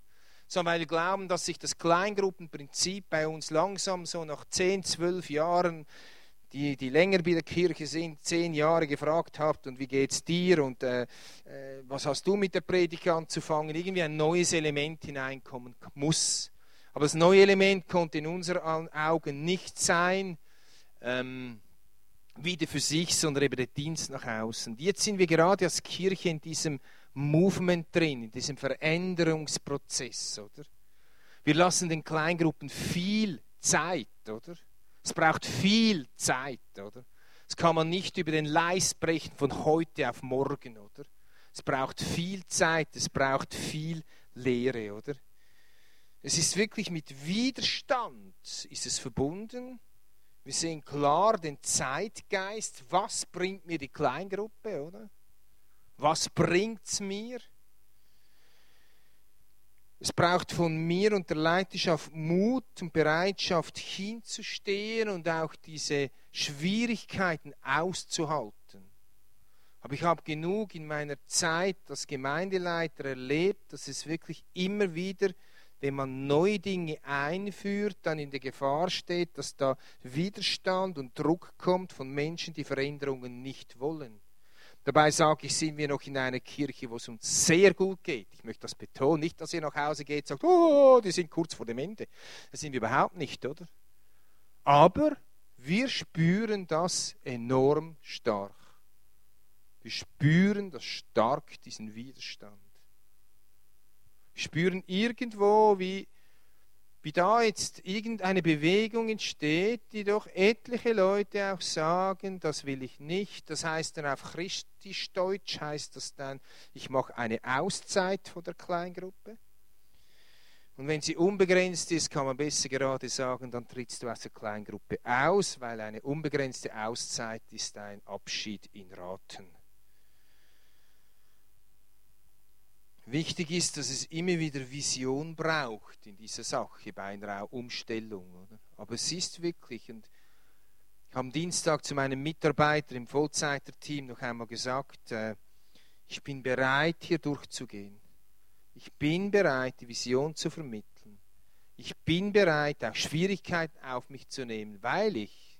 sondern weil wir glauben, dass sich das Kleingruppenprinzip bei uns langsam so nach 10, 12 Jahren, die, die länger bei der Kirche sind, 10 Jahre gefragt habt und wie geht's dir und äh, äh, was hast du mit der Predigt anzufangen, irgendwie ein neues Element hineinkommen muss. Aber das neue Element konnte in unseren Augen nicht sein, ähm, wieder für sich, sondern eben der Dienst nach außen. Jetzt sind wir gerade als Kirche in diesem Movement drin, in diesem Veränderungsprozess, oder? Wir lassen den Kleingruppen viel Zeit, oder? Es braucht viel Zeit, oder? Das kann man nicht über den Leist brechen von heute auf morgen, oder? Es braucht viel Zeit, es braucht viel Lehre, oder? Es ist wirklich mit Widerstand ist es verbunden. Wir sehen klar den Zeitgeist. Was bringt mir die Kleingruppe, oder? Was bringt es mir? Es braucht von mir und der Leiterschaft Mut und Bereitschaft hinzustehen und auch diese Schwierigkeiten auszuhalten. Aber ich habe genug in meiner Zeit als Gemeindeleiter erlebt, dass es wirklich immer wieder, wenn man neue Dinge einführt, dann in der Gefahr steht, dass da Widerstand und Druck kommt von Menschen, die Veränderungen nicht wollen. Dabei sage ich, sind wir noch in einer Kirche, wo es uns sehr gut geht. Ich möchte das betonen. Nicht, dass ihr nach Hause geht und sagt, oh, die sind kurz vor dem Ende. Das sind wir überhaupt nicht, oder? Aber wir spüren das enorm stark. Wir spüren das stark, diesen Widerstand. Wir spüren irgendwo, wie wie da jetzt irgendeine Bewegung entsteht, die doch etliche Leute auch sagen, das will ich nicht. Das heißt dann auf Christisch-Deutsch, heißt das dann, ich mache eine Auszeit von der Kleingruppe. Und wenn sie unbegrenzt ist, kann man besser gerade sagen, dann trittst du aus der Kleingruppe aus, weil eine unbegrenzte Auszeit ist ein Abschied in Raten. Wichtig ist, dass es immer wieder Vision braucht in dieser Sache bei einer Umstellung. Oder? Aber es ist wirklich, und ich habe am Dienstag zu meinem Mitarbeiter im Vollzeiterteam noch einmal gesagt, äh, ich bin bereit, hier durchzugehen. Ich bin bereit, die Vision zu vermitteln. Ich bin bereit, auch Schwierigkeiten auf mich zu nehmen, weil ich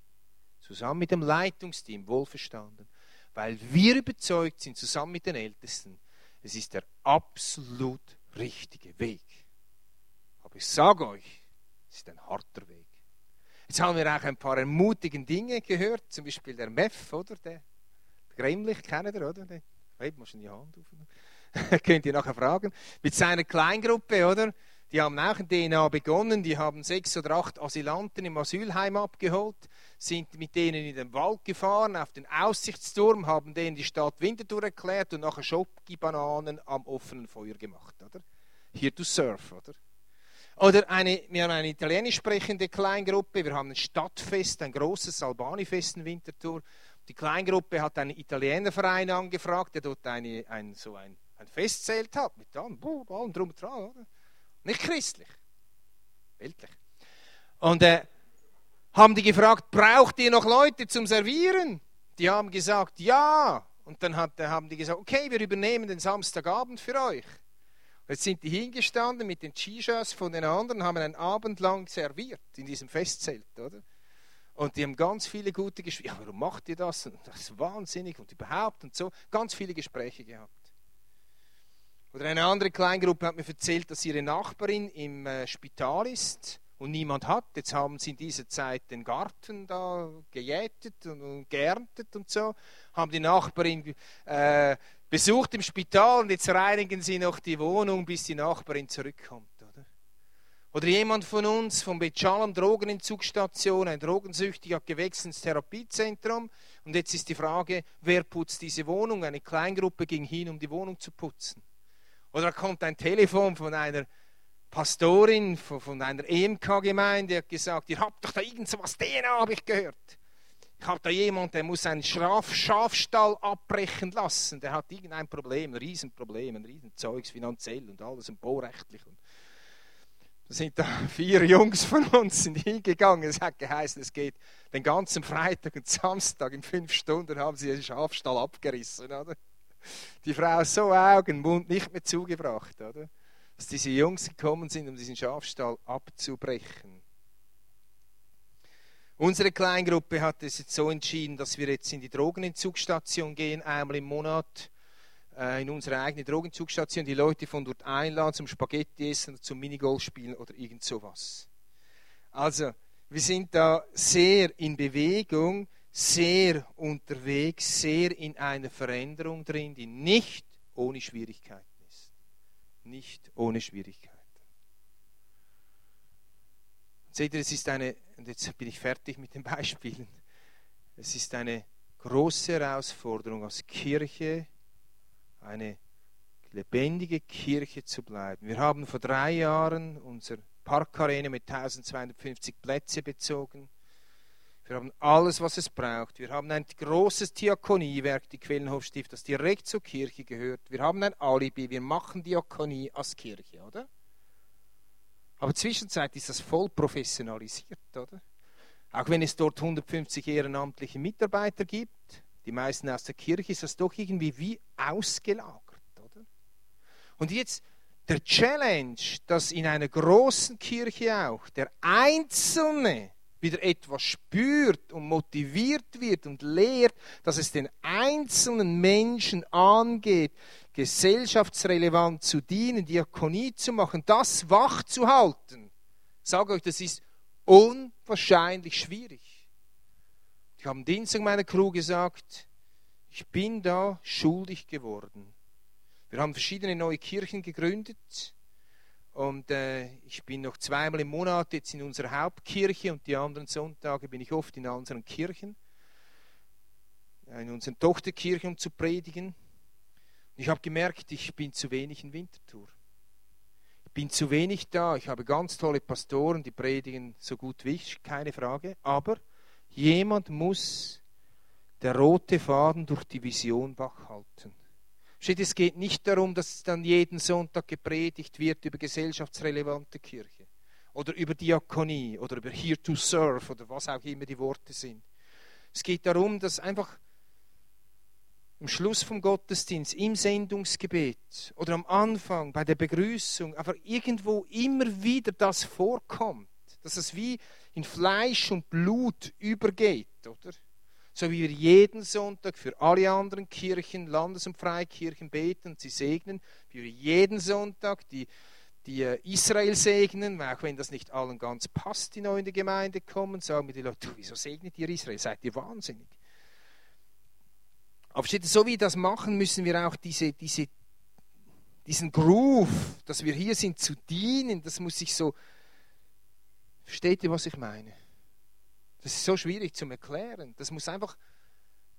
zusammen mit dem Leitungsteam wohlverstanden, weil wir überzeugt sind, zusammen mit den Ältesten, es ist der absolut richtige Weg. Aber ich sage euch, es ist ein harter Weg. Jetzt haben wir auch ein paar ermutigende Dinge gehört, zum Beispiel der Meff, oder? Der, Gremlich, kennt ihr, oder? Der, hey, muss die Hand auf. Könnt ihr nachher fragen. Mit seiner Kleingruppe, oder? Die haben auch ein DNA begonnen, die haben sechs oder acht Asylanten im Asylheim abgeholt, sind mit denen in den Wald gefahren, auf den Aussichtsturm, haben denen die Stadt Winterthur erklärt und nachher Schocki-Bananen am offenen Feuer gemacht, oder? Here to surf, oder? Oder eine, wir haben eine italienisch sprechende Kleingruppe, wir haben ein Stadtfest, ein großes Albani-Fest in Winterthur. Die Kleingruppe hat einen Italienerverein angefragt, der dort eine, ein, so ein, ein Festzelt hat, mit allem, allem drum und dran, oder? Nicht christlich, weltlich. Und äh, haben die gefragt, braucht ihr noch Leute zum Servieren? Die haben gesagt, ja. Und dann hat, haben die gesagt, okay, wir übernehmen den Samstagabend für euch. Jetzt sind die hingestanden mit den T-Shirts von den anderen, haben einen Abend lang serviert in diesem Festzelt, oder? Und die haben ganz viele gute Gespräche. Ja, warum macht ihr das? das ist wahnsinnig und überhaupt und so. Ganz viele Gespräche gehabt. Oder eine andere Kleingruppe hat mir erzählt, dass ihre Nachbarin im äh, Spital ist und niemand hat. Jetzt haben sie in dieser Zeit den Garten da gejätet und, geerntet und so. Haben die Nachbarin äh, besucht im Spital und jetzt reinigen sie noch die Wohnung, bis die Nachbarin zurückkommt. Oder, oder jemand von uns vom Bechalem Drogenentzugstation, ein Drogensüchtiger, hat gewechselt ins Therapiezentrum und jetzt ist die Frage, wer putzt diese Wohnung? Eine Kleingruppe ging hin, um die Wohnung zu putzen. Oder kommt ein Telefon von einer Pastorin von, einer EMK-Gemeinde, die hat gesagt, ihr habt doch da irgend so was DNA, habe ich gehört. Ich habe da jemanden, der muss einen Schaf Schafstall abbrechen lassen. Der hat irgendein Problem, ein Riesenproblem, ein Riesenzeugs finanziell und alles und baurechtlich. Und da sind da vier Jungs von uns sind hingegangen. Es hat geheißen, es geht den ganzen Freitag und Samstag in fünf Stunden haben sie den Schafstall abgerissen. Oder? Die Frau so Augen, Mund nicht mehr zugebracht. Oder? Dass diese Jungs gekommen sind, um diesen Schafstall abzubrechen. Unsere Kleingruppe hat es jetzt so entschieden, dass wir jetzt in die Drogenentzugsstation gehen, einmal im Monat äh, in unsere eigene Drogenzugsstation, die Leute von dort einladen zum Spaghetti essen, zum Minigolf spielen oder irgend sowas. Also, wir sind da sehr in Bewegung, sehr unterwegs, sehr in einer Veränderung drin, die nicht ohne Schwierigkeiten ist. Nicht ohne Schwierigkeiten. Seht ihr, es ist eine, und jetzt bin ich fertig mit den Beispielen, es ist eine große Herausforderung als Kirche, eine lebendige Kirche zu bleiben. Wir haben vor drei Jahren unser Parkarena mit 1250 Plätze bezogen. Wir haben alles, was es braucht. Wir haben ein großes Diakoniewerk, die Quellenhofstift, das direkt zur Kirche gehört. Wir haben ein Alibi, wir machen Diakonie als Kirche, oder? Aber zwischenzeitlich ist das voll professionalisiert, oder? Auch wenn es dort 150 ehrenamtliche Mitarbeiter gibt, die meisten aus der Kirche, ist das doch irgendwie wie ausgelagert, oder? Und jetzt der Challenge, dass in einer großen Kirche auch der Einzelne wieder etwas spürt und motiviert wird und lehrt, dass es den einzelnen Menschen angeht, gesellschaftsrelevant zu dienen, Diakonie zu machen, das wach zu halten. Ich sage euch, das ist unwahrscheinlich schwierig. Ich habe am Dienstag meiner Crew gesagt, ich bin da schuldig geworden. Wir haben verschiedene neue Kirchen gegründet und äh, ich bin noch zweimal im Monat jetzt in unserer Hauptkirche und die anderen Sonntage bin ich oft in unseren Kirchen, in unseren Tochterkirchen, um zu predigen. Ich habe gemerkt, ich bin zu wenig in Winterthur. Ich bin zu wenig da. Ich habe ganz tolle Pastoren, die predigen so gut wie ich, keine Frage. Aber jemand muss der rote Faden durch die Vision wach halten. Steht, es geht nicht darum, dass dann jeden Sonntag gepredigt wird über gesellschaftsrelevante Kirche oder über Diakonie oder über Here to Serve oder was auch immer die Worte sind. Es geht darum, dass einfach am Schluss vom Gottesdienst, im Sendungsgebet oder am Anfang bei der Begrüßung, aber irgendwo immer wieder das vorkommt, dass es wie in Fleisch und Blut übergeht, oder? So wie wir jeden Sonntag für alle anderen Kirchen, Landes- und Freikirchen beten und sie segnen, wie wir jeden Sonntag die, die äh, Israel segnen, auch wenn das nicht allen ganz passt, die neu in die Gemeinde kommen, sagen mir die Leute, wieso segnet ihr Israel? Seid ihr wahnsinnig? Aber steht, so wie wir das machen, müssen wir auch diese, diese, diesen Groove, dass wir hier sind zu dienen, das muss sich so. Versteht ihr, was ich meine? Das ist so schwierig zu erklären. Das muss einfach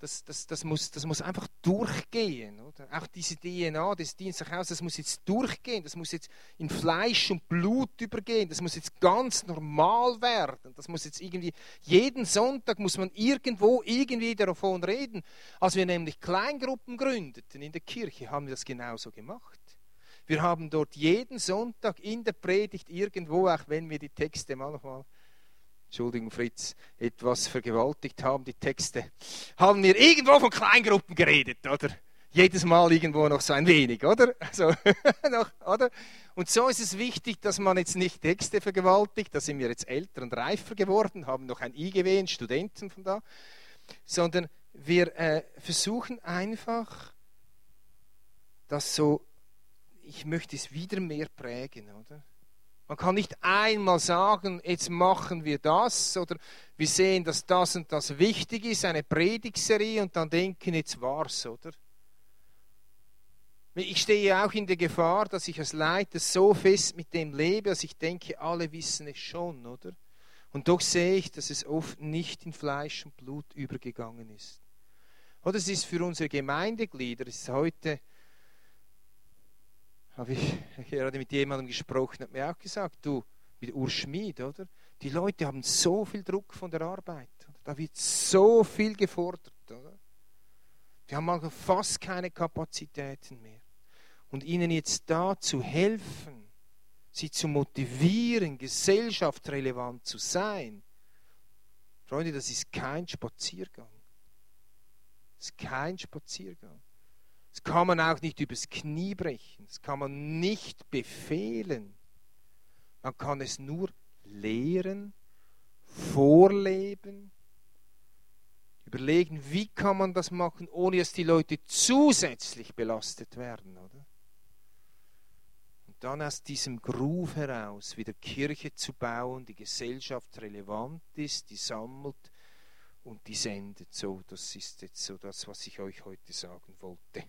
das, das, das, muss, das muss einfach durchgehen. Oder? Auch diese DNA des Dienstaghaus, das muss jetzt durchgehen. Das muss jetzt in Fleisch und Blut übergehen. Das muss jetzt ganz normal werden. Das muss jetzt irgendwie, jeden Sonntag muss man irgendwo irgendwie davon reden. Als wir nämlich Kleingruppen gründeten in der Kirche, haben wir das genauso gemacht. Wir haben dort jeden Sonntag in der Predigt irgendwo, auch wenn wir die Texte manchmal Entschuldigung Fritz, etwas vergewaltigt haben, die Texte, haben wir irgendwo von Kleingruppen geredet, oder? Jedes Mal irgendwo noch so ein wenig, oder? Also, noch, oder? Und so ist es wichtig, dass man jetzt nicht Texte vergewaltigt, da sind wir jetzt älter und reifer geworden, haben noch ein IGW, einen Studenten von da, sondern wir äh, versuchen einfach, das so, ich möchte es wieder mehr prägen, oder? Man kann nicht einmal sagen, jetzt machen wir das oder wir sehen, dass das und das wichtig ist, eine Predigserie und dann denken, jetzt war's, oder? Ich stehe auch in der Gefahr, dass ich als Leiter so fest mit dem lebe, dass ich denke, alle wissen es schon, oder? Und doch sehe ich, dass es oft nicht in Fleisch und Blut übergegangen ist. Oder es ist für unsere Gemeindeglieder, es ist heute habe ich gerade mit jemandem gesprochen, hat mir auch gesagt, du, mit Urs Schmid, oder? Die Leute haben so viel Druck von der Arbeit. Oder? Da wird so viel gefordert, oder? Die haben manchmal fast keine Kapazitäten mehr. Und ihnen jetzt da zu helfen, sie zu motivieren, gesellschaftsrelevant zu sein, Freunde, das ist kein Spaziergang. Das ist kein Spaziergang. Das kann man auch nicht übers Knie brechen. Das kann man nicht befehlen. Man kann es nur lehren, vorleben, überlegen, wie kann man das machen, ohne dass die Leute zusätzlich belastet werden, oder? Und dann aus diesem Groove heraus wieder Kirche zu bauen, die gesellschaftsrelevant ist, die sammelt und die sendet. So, das ist jetzt so das, was ich euch heute sagen wollte.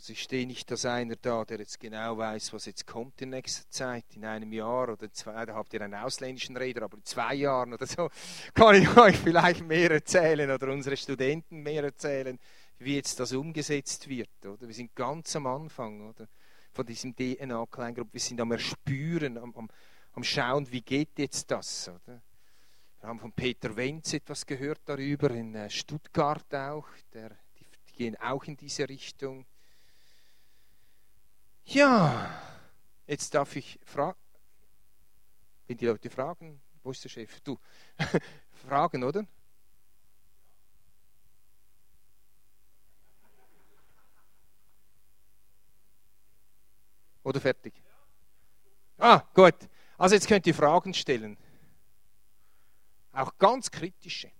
Also ich stehe nicht als einer da, der jetzt genau weiß, was jetzt kommt in nächster Zeit, in einem Jahr oder zwei, da habt ihr einen ausländischen Redner, aber in zwei Jahren oder so kann ich euch vielleicht mehr erzählen oder unsere Studenten mehr erzählen, wie jetzt das umgesetzt wird. Oder? Wir sind ganz am Anfang oder? von diesem DNA-Kleingruppe, wir sind am Erspüren, am, am, am Schauen, wie geht jetzt das. Oder? Wir haben von Peter Wenz etwas gehört darüber, in äh, Stuttgart auch, der, die, die gehen auch in diese Richtung. Ja, jetzt darf ich fragen, wenn die Leute fragen, wo ist der Chef? Du, fragen, oder? Oder fertig? Ah, gut. Also jetzt könnt ihr Fragen stellen. Auch ganz kritische.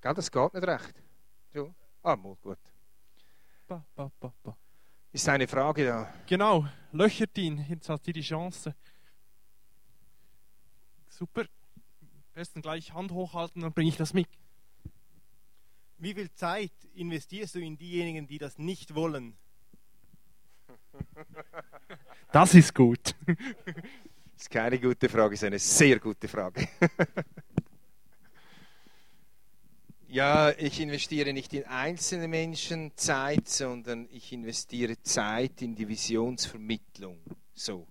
Gell, das geht nicht recht. Ah, gut. Ba, ba, ba, Ist eine Frage da? Genau, löchert ihn, jetzt hat sie die Chance. Super. Am besten gleich Hand hochhalten, dann bringe ich das mit. Wie viel Zeit investierst du in diejenigen, die das nicht wollen? Das ist gut. Das ist keine gute Frage, ist eine sehr gute Frage. Ja, ich investiere nicht in einzelne Menschen Zeit, sondern ich investiere Zeit in die Visionsvermittlung. So.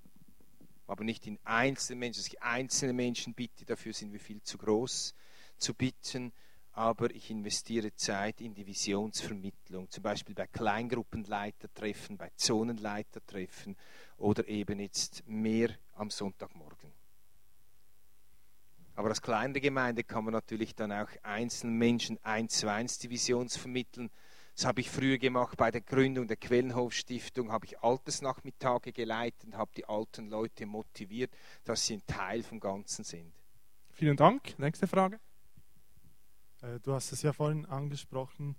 Aber nicht in einzelne Menschen, dass ich einzelne Menschen bitte, dafür sind wir viel zu groß zu bitten. Aber ich investiere Zeit in die Visionsvermittlung, zum Beispiel bei Kleingruppenleitertreffen, bei Zonenleitertreffen oder eben jetzt mehr am Sonntagmorgen. Aber als kleinere Gemeinde kann man natürlich dann auch einzelnen Menschen eins zu eins die Vision vermitteln. Das habe ich früher gemacht bei der Gründung der Quellenhof-Stiftung, habe ich Altersnachmittage geleitet und habe die alten Leute motiviert, dass sie ein Teil vom Ganzen sind. Vielen Dank. Nächste Frage. Äh, du hast es ja vorhin angesprochen,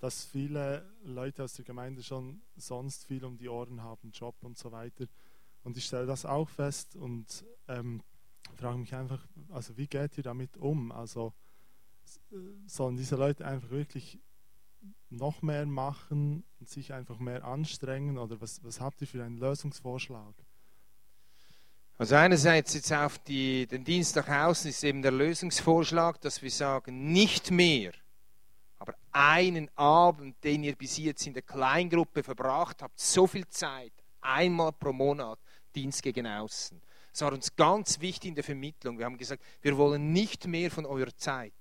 dass viele Leute aus der Gemeinde schon sonst viel um die Ohren haben, Job und so weiter. Und ich stelle das auch fest und ähm, frage mich einfach, also wie geht ihr damit um? Also sollen diese Leute einfach wirklich noch mehr machen und sich einfach mehr anstrengen oder was, was habt ihr für einen Lösungsvorschlag? Also einerseits jetzt auf die, den Dienst nach außen ist eben der Lösungsvorschlag, dass wir sagen, nicht mehr, aber einen Abend, den ihr bis jetzt in der Kleingruppe verbracht habt, so viel Zeit, einmal pro Monat Dienst gegen außen. Das war uns ganz wichtig in der Vermittlung. Wir haben gesagt, wir wollen nicht mehr von eurer Zeit.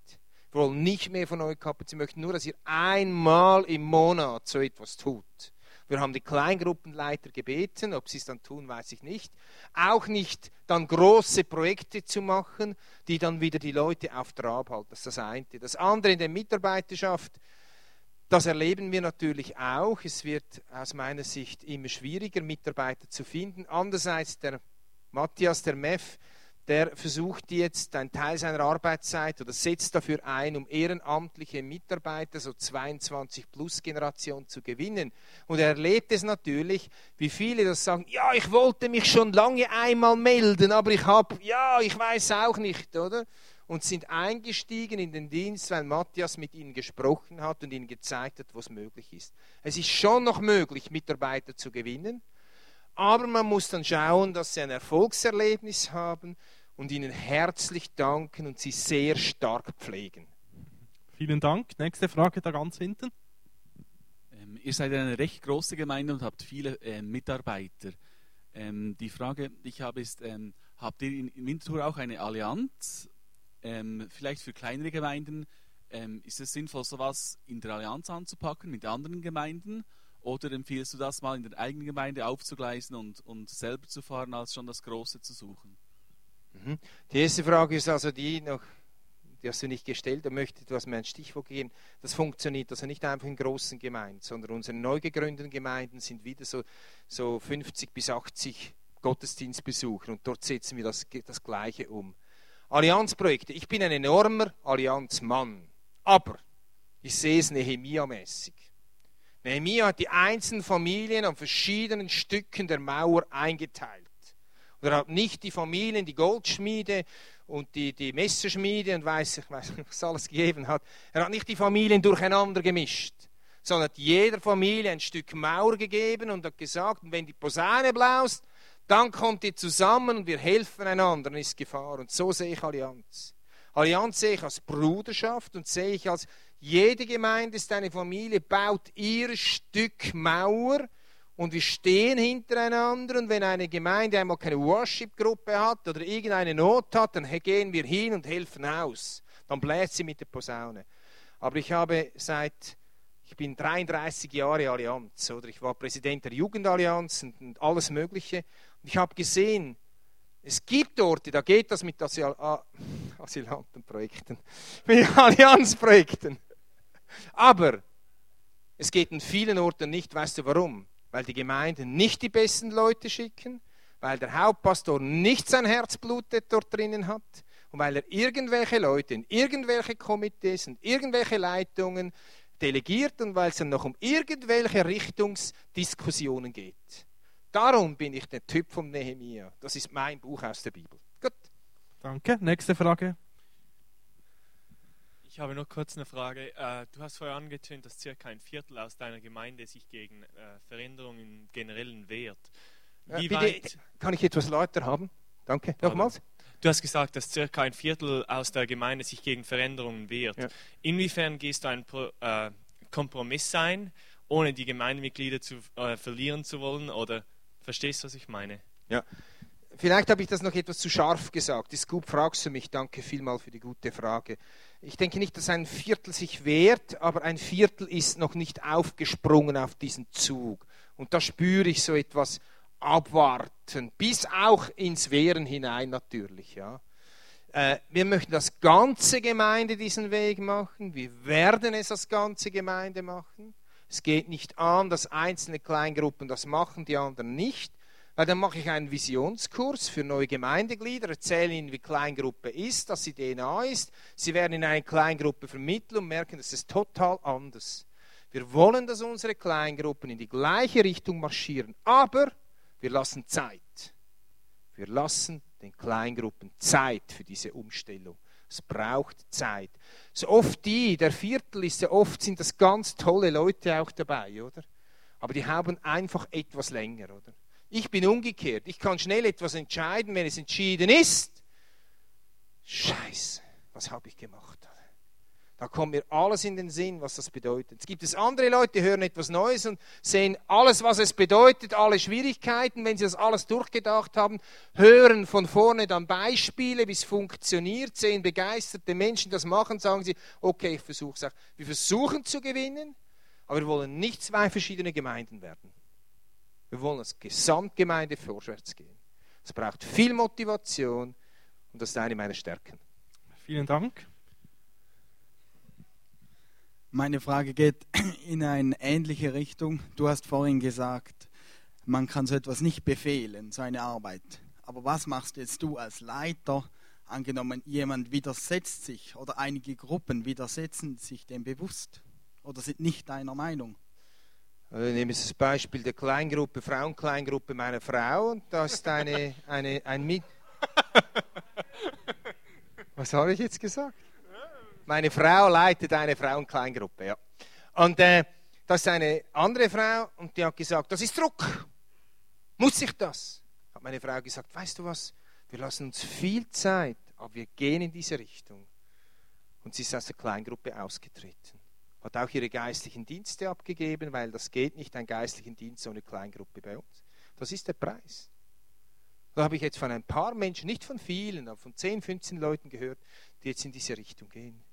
Wir wollen nicht mehr von euch Kapazität. Sie möchten nur, dass ihr einmal im Monat so etwas tut. Wir haben die Kleingruppenleiter gebeten, ob sie es dann tun, weiß ich nicht. Auch nicht dann große Projekte zu machen, die dann wieder die Leute auf Trab halten. Das ist das eine. Das andere in der Mitarbeiterschaft, das erleben wir natürlich auch. Es wird aus meiner Sicht immer schwieriger, Mitarbeiter zu finden. Andererseits der Matthias, der MEF, der versucht jetzt einen Teil seiner Arbeitszeit oder setzt dafür ein, um ehrenamtliche Mitarbeiter, so 22 plus Generation zu gewinnen. Und er erlebt es natürlich, wie viele das sagen, ja, ich wollte mich schon lange einmal melden, aber ich habe, ja, ich weiß auch nicht, oder? Und sind eingestiegen in den Dienst, weil Matthias mit ihnen gesprochen hat und ihnen gezeigt hat, was möglich ist. Es ist schon noch möglich, Mitarbeiter zu gewinnen. Aber man muss dann schauen, dass sie ein Erfolgserlebnis haben und ihnen herzlich danken und sie sehr stark pflegen. Vielen Dank. Nächste Frage da ganz hinten. Ähm, ihr seid eine recht große Gemeinde und habt viele äh, Mitarbeiter. Ähm, die Frage, die ich habe, ist: ähm, Habt ihr in, in Winterthur auch eine Allianz? Ähm, vielleicht für kleinere Gemeinden? Ähm, ist es sinnvoll, sowas in der Allianz anzupacken mit anderen Gemeinden? Oder empfiehlst du das mal in der eigenen Gemeinde aufzugleisen und, und selber zu fahren, als schon das Große zu suchen? Mhm. Die erste Frage ist also die noch, die hast du nicht gestellt, da möchte du hast mir ein Stichwort geben. Das funktioniert also nicht einfach in großen Gemeinden, sondern unsere neu gegründeten Gemeinden sind wieder so, so 50 bis 80 Gottesdienstbesucher und dort setzen wir das, das Gleiche um. Allianzprojekte. Ich bin ein enormer Allianzmann, aber ich sehe es Nehemia-mäßig. Nehemia hat die einzelnen Familien an verschiedenen Stücken der Mauer eingeteilt. Und er hat nicht die Familien, die Goldschmiede und die, die Messerschmiede und weiß, ich weiß nicht, was alles gegeben hat. Er hat nicht die Familien durcheinander gemischt, sondern hat jeder Familie ein Stück Mauer gegeben und hat gesagt, wenn die Posaune blaust, dann kommt ihr zusammen und wir helfen einander, ist Gefahr. Und so sehe ich Allianz. Allianz sehe ich als Bruderschaft und sehe ich als jede Gemeinde ist eine Familie, baut ihr Stück Mauer und wir stehen hintereinander und wenn eine Gemeinde einmal keine Worship-Gruppe hat oder irgendeine Not hat, dann gehen wir hin und helfen aus. Dann bläst sie mit der Posaune. Aber ich habe seit, ich bin 33 Jahre Allianz oder ich war Präsident der Jugendallianz und, alles Mögliche. Und ich habe gesehen, es gibt Orte, da geht das mit Asyl Asylantenprojekten, mit Allianzprojekten. Aber es geht in vielen Orten nicht, weißt du warum? weil die Gemeinden nicht die besten Leute schicken, weil der Hauptpastor nicht sein Herzblut dort drinnen hat und weil er irgendwelche Leute in irgendwelche Komitees und irgendwelche Leitungen delegiert und weil es dann noch um irgendwelche Richtungsdiskussionen geht. Darum bin ich der Typ vom Nehemia. Das ist mein Buch aus der Bibel. Gut. Danke. Nächste Frage. Ich habe noch kurz eine Frage. Äh, du hast vorher angetönt, dass circa ein Viertel aus deiner Gemeinde sich gegen äh, Veränderungen im Generellen wehrt. Wie Bitte, weit, kann ich etwas lauter haben? Danke. Nochmals. Du hast gesagt, dass circa ein Viertel aus der Gemeinde sich gegen Veränderungen wehrt. Ja. Inwiefern gehst du einen äh, Kompromiss ein, ohne die Gemeindemitglieder zu äh, verlieren zu wollen? Oder verstehst du, was ich meine? Ja. Vielleicht habe ich das noch etwas zu scharf gesagt. Ist gut, fragst du mich. Danke vielmal für die gute Frage. Ich denke nicht, dass ein Viertel sich wehrt, aber ein Viertel ist noch nicht aufgesprungen auf diesen Zug. Und da spüre ich so etwas abwarten, bis auch ins Wehren hinein natürlich. Ja. Äh, wir möchten als ganze Gemeinde diesen Weg machen. Wir werden es als ganze Gemeinde machen. Es geht nicht an, dass einzelne Kleingruppen das machen, die anderen nicht Weil dann mache ich einen Visionskurs für neue Gemeindeglieder, erzähle ihnen, wie Kleingruppe ist, dass sie DNA ist. Sie werden in eine Kleingruppe vermitteln und merken, das ist total anders. Wir wollen, dass unsere Kleingruppen in die gleiche Richtung marschieren, aber wir lassen Zeit. Wir lassen den Kleingruppen Zeit für diese Umstellung. Es braucht Zeit. So oft die, der Viertel ist ja oft, sind das ganz tolle Leute auch dabei, oder? Aber die haben einfach etwas länger, oder? Ich bin umgekehrt. Ich kann schnell etwas entscheiden, wenn es entschieden ist. Scheiße, was habe ich gemacht? Da kommt mir alles in den Sinn, was das bedeutet. Es gibt es andere Leute, die hören etwas Neues und sehen alles, was es bedeutet, alle Schwierigkeiten, wenn sie das alles durchgedacht haben, hören von vorne dann Beispiele, wie es funktioniert, sehen begeisterte Menschen das machen, sagen sie, okay, ich versuche es auch. Wir versuchen zu gewinnen, aber wir wollen nicht zwei verschiedene Gemeinden werden. Wir wollen als Gesamtgemeinde vorwärts gehen. Es braucht viel Motivation und das ist eine meiner Stärken. Vielen Dank. Meine Frage geht in eine ähnliche Richtung. Du hast vorhin gesagt, man kann so etwas nicht befehlen, so eine Arbeit. Aber was machst jetzt du als Leiter? Angenommen, jemand widersetzt sich oder einige Gruppen widersetzen sich dem bewusst oder sind nicht deiner Meinung. Also ich nehme das Beispiel der Kleingruppe, Frauenkleingruppe meiner Frau und da ist eine, eine, ein Mit. Was habe ich jetzt gesagt? Meine Frau leitet eine Frauenkleingruppe, ja. Und äh, das ist eine andere Frau und die hat gesagt, das ist Druck. Muss ich das? Hat meine Frau gesagt, weißt du was? Wir lassen uns viel Zeit, aber wir gehen in diese Richtung. Und sie ist aus der Kleingruppe ausgetreten hat auch ihre geistlichen Dienste abgegeben, weil das geht nicht, ein geistlichen Dienst ohne Kleingruppe bei uns. Das ist der Preis. Da habe ich jetzt von ein paar Menschen, nicht von vielen, aber von 10, 15 Leuten gehört, die jetzt in diese Richtung gehen.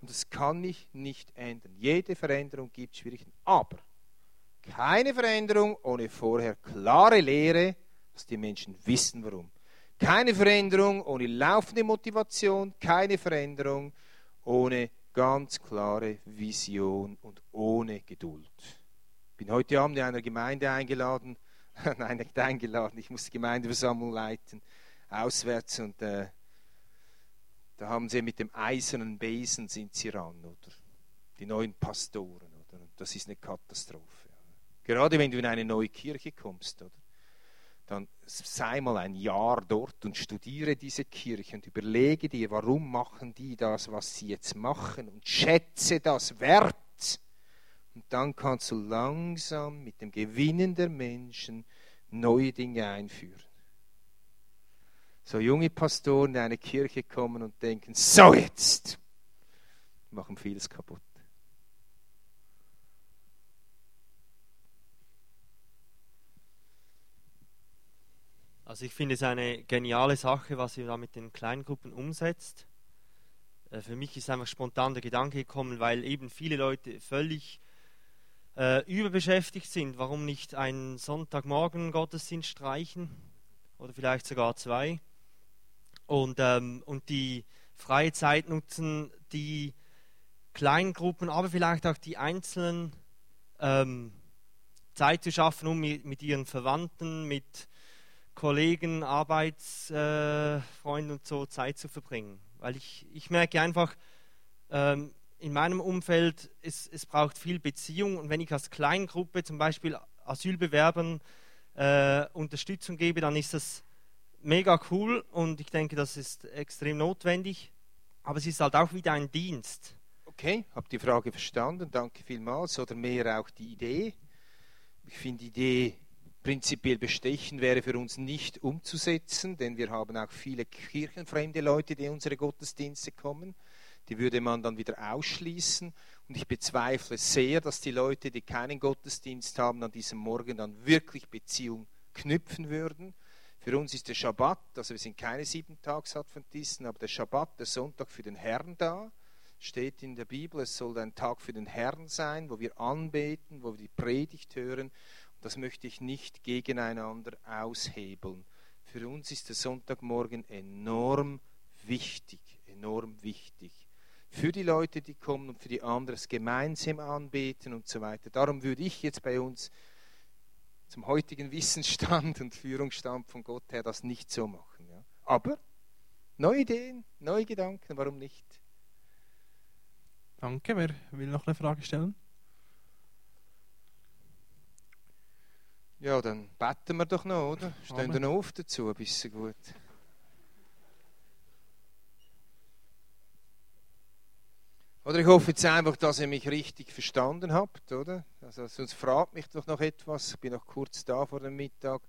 Und das kann mich nicht ändern. Jede Veränderung gibt Schwierigkeiten. Aber keine Veränderung ohne vorher klare Lehre, dass die Menschen wissen, warum. Keine Veränderung ohne laufende Motivation, keine Veränderung ohne ganz klare Vision und ohne Geduld. Ich bin heute Abend in einer Gemeinde eingeladen, nein, nicht eingeladen, ich muss die Gemeindeversammlung leiten, auswärts und äh, da haben sie mit dem eisernen Besen sind sie ran, oder? Die neuen Pastoren, oder? Und das ist eine Katastrophe. Gerade wenn du in eine neue Kirche kommst, oder? dann sei mal ein Jahr dort und studiere diese Kirche und überlege dir, warum machen die das, was sie jetzt machen und schätze das wert. Und dann kannst du langsam mit dem Gewinnen der Menschen neue Dinge einführen. So junge Pastoren in eine Kirche kommen und denken, so jetzt, machen vieles kaputt. Also ich finde es eine geniale Sache, was ihr da mit den Kleingruppen umsetzt. Äh, für mich ist einfach spontan der Gedanke gekommen, weil eben viele Leute völlig äh, überbeschäftigt sind. Warum nicht einen Sonntagmorgen Gottesdienst streichen oder vielleicht sogar zwei und, ähm, und die freie Zeit nutzen, die Kleingruppen, aber vielleicht auch die einzelnen ähm, Zeit zu schaffen, um mit, mit ihren Verwandten, mit Kollegen, Arbeitsfreunden und so Zeit zu verbringen. Weil ich, ich merke einfach, ähm, in meinem Umfeld, es, es braucht viel Beziehung und wenn ich als Kleingruppe zum Beispiel Asylbewerbern äh, Unterstützung gebe, dann ist das mega cool und ich denke, das ist extrem notwendig. Aber es ist halt auch wieder ein Dienst. Okay, habe die Frage verstanden, danke vielmals. Oder mehr auch die Idee. Ich finde die Idee prinzipiell bestechen wäre für uns nicht umzusetzen, denn wir haben auch viele kirchenfremde Leute, die in unsere Gottesdienste kommen. Die würde man dann wieder ausschließen. Und ich bezweifle sehr, dass die Leute, die keinen Gottesdienst haben, an diesem Morgen dann wirklich Beziehung knüpfen würden. Für uns ist der Schabbat, also wir sind keine Siebentagsadventisten, aber der Schabbat, der Sonntag für den Herrn da, steht in der Bibel, es soll ein Tag für den Herrn sein, wo wir anbeten, wo wir die Predigt hören das möchte ich nicht gegeneinander aushebeln. Für uns ist der Sonntagmorgen enorm wichtig, enorm wichtig. Für die Leute, die kommen und für die anderen gemeinsam anbeten und so weiter. Darum würde ich jetzt bei uns zum heutigen Wissensstand und Führungsstand von Gott her das nicht so machen. Ja. Aber neue Ideen, neue Gedanken, warum nicht? Danke. Wer will noch eine Frage stellen? Ja, dann beten wir doch noch, oder? Stehen wir noch auf dazu, ein bisschen gut. Oder ich hoffe jetzt einfach, dass ihr mich richtig verstanden habt, oder? Also sonst fragt mich doch noch etwas. Ich bin noch kurz da vor dem Mittag.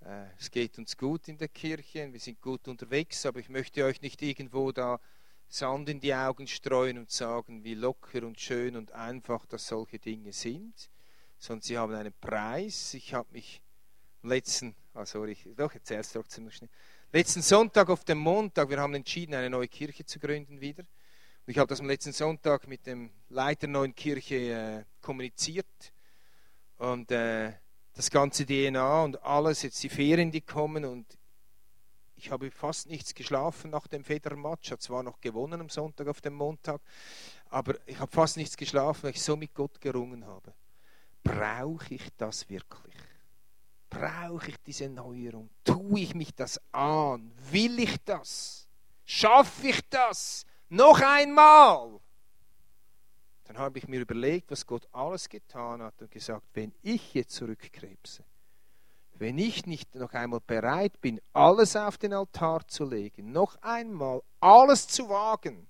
Äh, es geht uns gut in der Kirche, wir sind gut unterwegs, aber ich möchte euch nicht irgendwo da Sand in die Augen streuen und sagen, wie locker und schön und einfach das solche Dinge sind, sondern sie haben einen Preis. Ich habe mich letzten, ah sorry, doch, erzähl es trotzdem noch schnell. Letzten Sonntag auf dem Montag, wir haben entschieden, eine neue Kirche zu gründen wieder. Ich habe das am letzten Sonntag mit dem Leiter der neuen Kirche äh, kommuniziert. Und äh, das ganze DNA und alles, jetzt die Ferien, die kommen. Und ich habe fast nichts geschlafen nach dem Federer-Match. Hat zwar noch gewonnen am Sonntag auf dem Montag, aber ich habe fast nichts geschlafen, weil ich so mit Gott gerungen habe. Brauche ich das wirklich? Brauche ich diese Neuerung? Tue ich mich das an? Will ich das? Schaffe ich das? Noch einmal! Dann habe ich mir überlegt, was Gott alles getan hat und gesagt, wenn ich jetzt zurückkrebse, wenn ich nicht noch einmal bereit bin, alles auf den Altar zu legen, noch einmal alles zu wagen,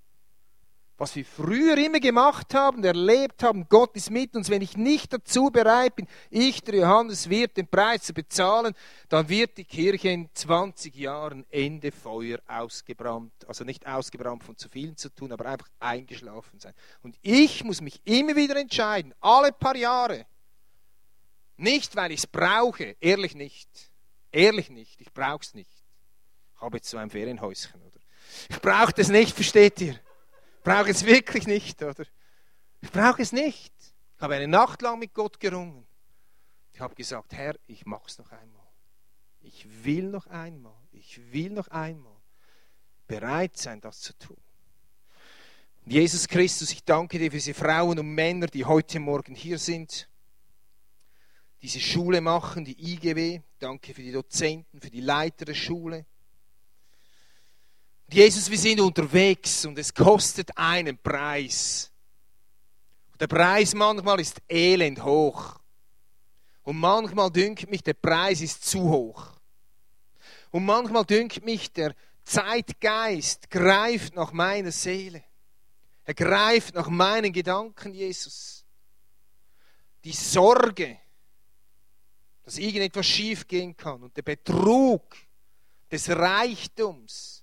was wir früher immer gemacht haben, erlebt haben, Gott ist mit uns, wenn ich nicht dazu bereit bin, ich, der Johannes, wird den Preis zu bezahlen, dann wird die Kirche in 20 Jahren Ende Feuer ausgebrannt. Also nicht ausgebrannt von zu vielen zu tun, aber einfach eingeschlafen sein. Und ich muss mich immer wieder entscheiden, alle paar Jahre, nicht, weil ich es brauche, ehrlich nicht. Ehrlich nicht, ich brauche es nicht. Ich habe jetzt so ein Ferienhäuschen, oder? Ich brauche das nicht, versteht ihr? Ich brauche es wirklich nicht, oder? Ich brauche es nicht. Ich habe eine Nacht lang mit Gott gerungen. Ich habe gesagt, Herr, ich mache es noch einmal. Ich will noch einmal, ich will noch einmal bereit sein, das zu tun. Jesus Christus, ich danke dir für diese Frauen und Männer, die heute Morgen hier sind diese Schule machen, die IGW. Danke für die Dozenten, für die Leiter der Schule. Jesus, wir sind unterwegs und es kostet einen Preis. Der Preis manchmal ist elend hoch. Und manchmal dünkt mich, der Preis ist zu hoch. Und manchmal dünkt mich, der Zeitgeist greift nach meiner Seele. Er greift nach meinen Gedanken, Jesus. Die Sorge, dass irgendetwas schiefgehen kann und der Betrug des Reichtums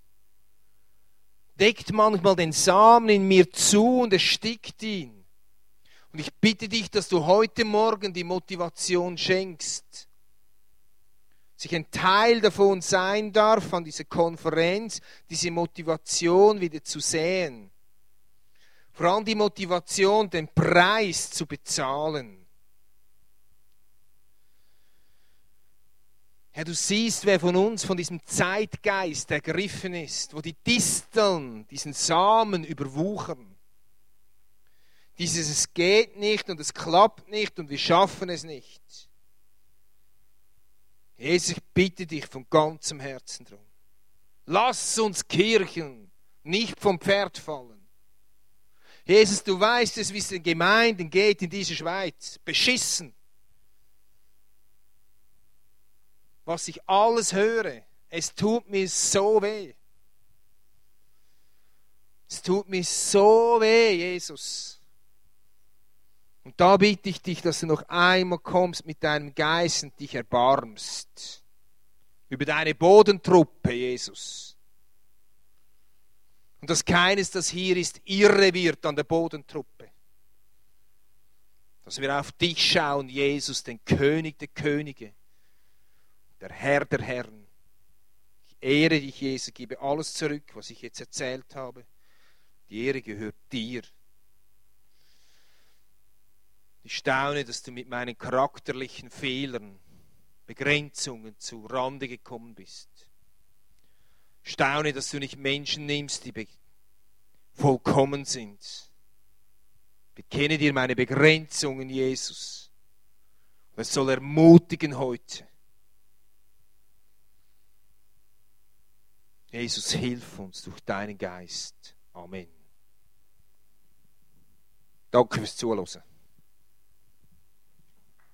deckt manchmal den Samen in mir zu und erstickt ihn. Und ich bitte dich, dass du heute Morgen die Motivation schenkst, dass ich ein Teil davon sein darf an dieser Konferenz, diese Motivation wieder zu sehen. Vor allem die Motivation, den Preis zu bezahlen. Herr, du siehst, wer von uns von diesem Zeitgeist ergriffen ist, wo die Disteln diesen Samen überwuchern. Dieses es geht nicht und es klappt nicht und wir schaffen es nicht. Jesus, ich bitte dich von ganzem Herzen drum. Lass uns Kirchen nicht vom Pferd fallen. Jesus, du weißt es, wie es den Gemeinden geht in dieser Schweiz. Beschissen. Was ich alles höre, es tut mir so weh. Es tut mir so weh, Jesus. Und da bitte ich dich, dass du noch einmal kommst mit deinem Geist und dich erbarmst. Über deine Bodentruppe, Jesus. Und dass keines, das hier ist, irre wird an der Bodentruppe. Dass wir auf dich schauen, Jesus, den König der Könige der Herr der Herren. Ich ehre dich, Jesus, gebe alles zurück, was ich jetzt erzählt habe. Die Ehre gehört dir. Ich staune, dass du mit meinen charakterlichen Fehlern, Begrenzungen zu Rande gekommen bist. Ich staune, dass du nicht Menschen nimmst, die vollkommen sind. Bekenne dir meine Begrenzungen, Jesus Es soll ermutigen heute. Jesus, hilf uns durch deinen Geist. Amen. Danke fürs Zuhören.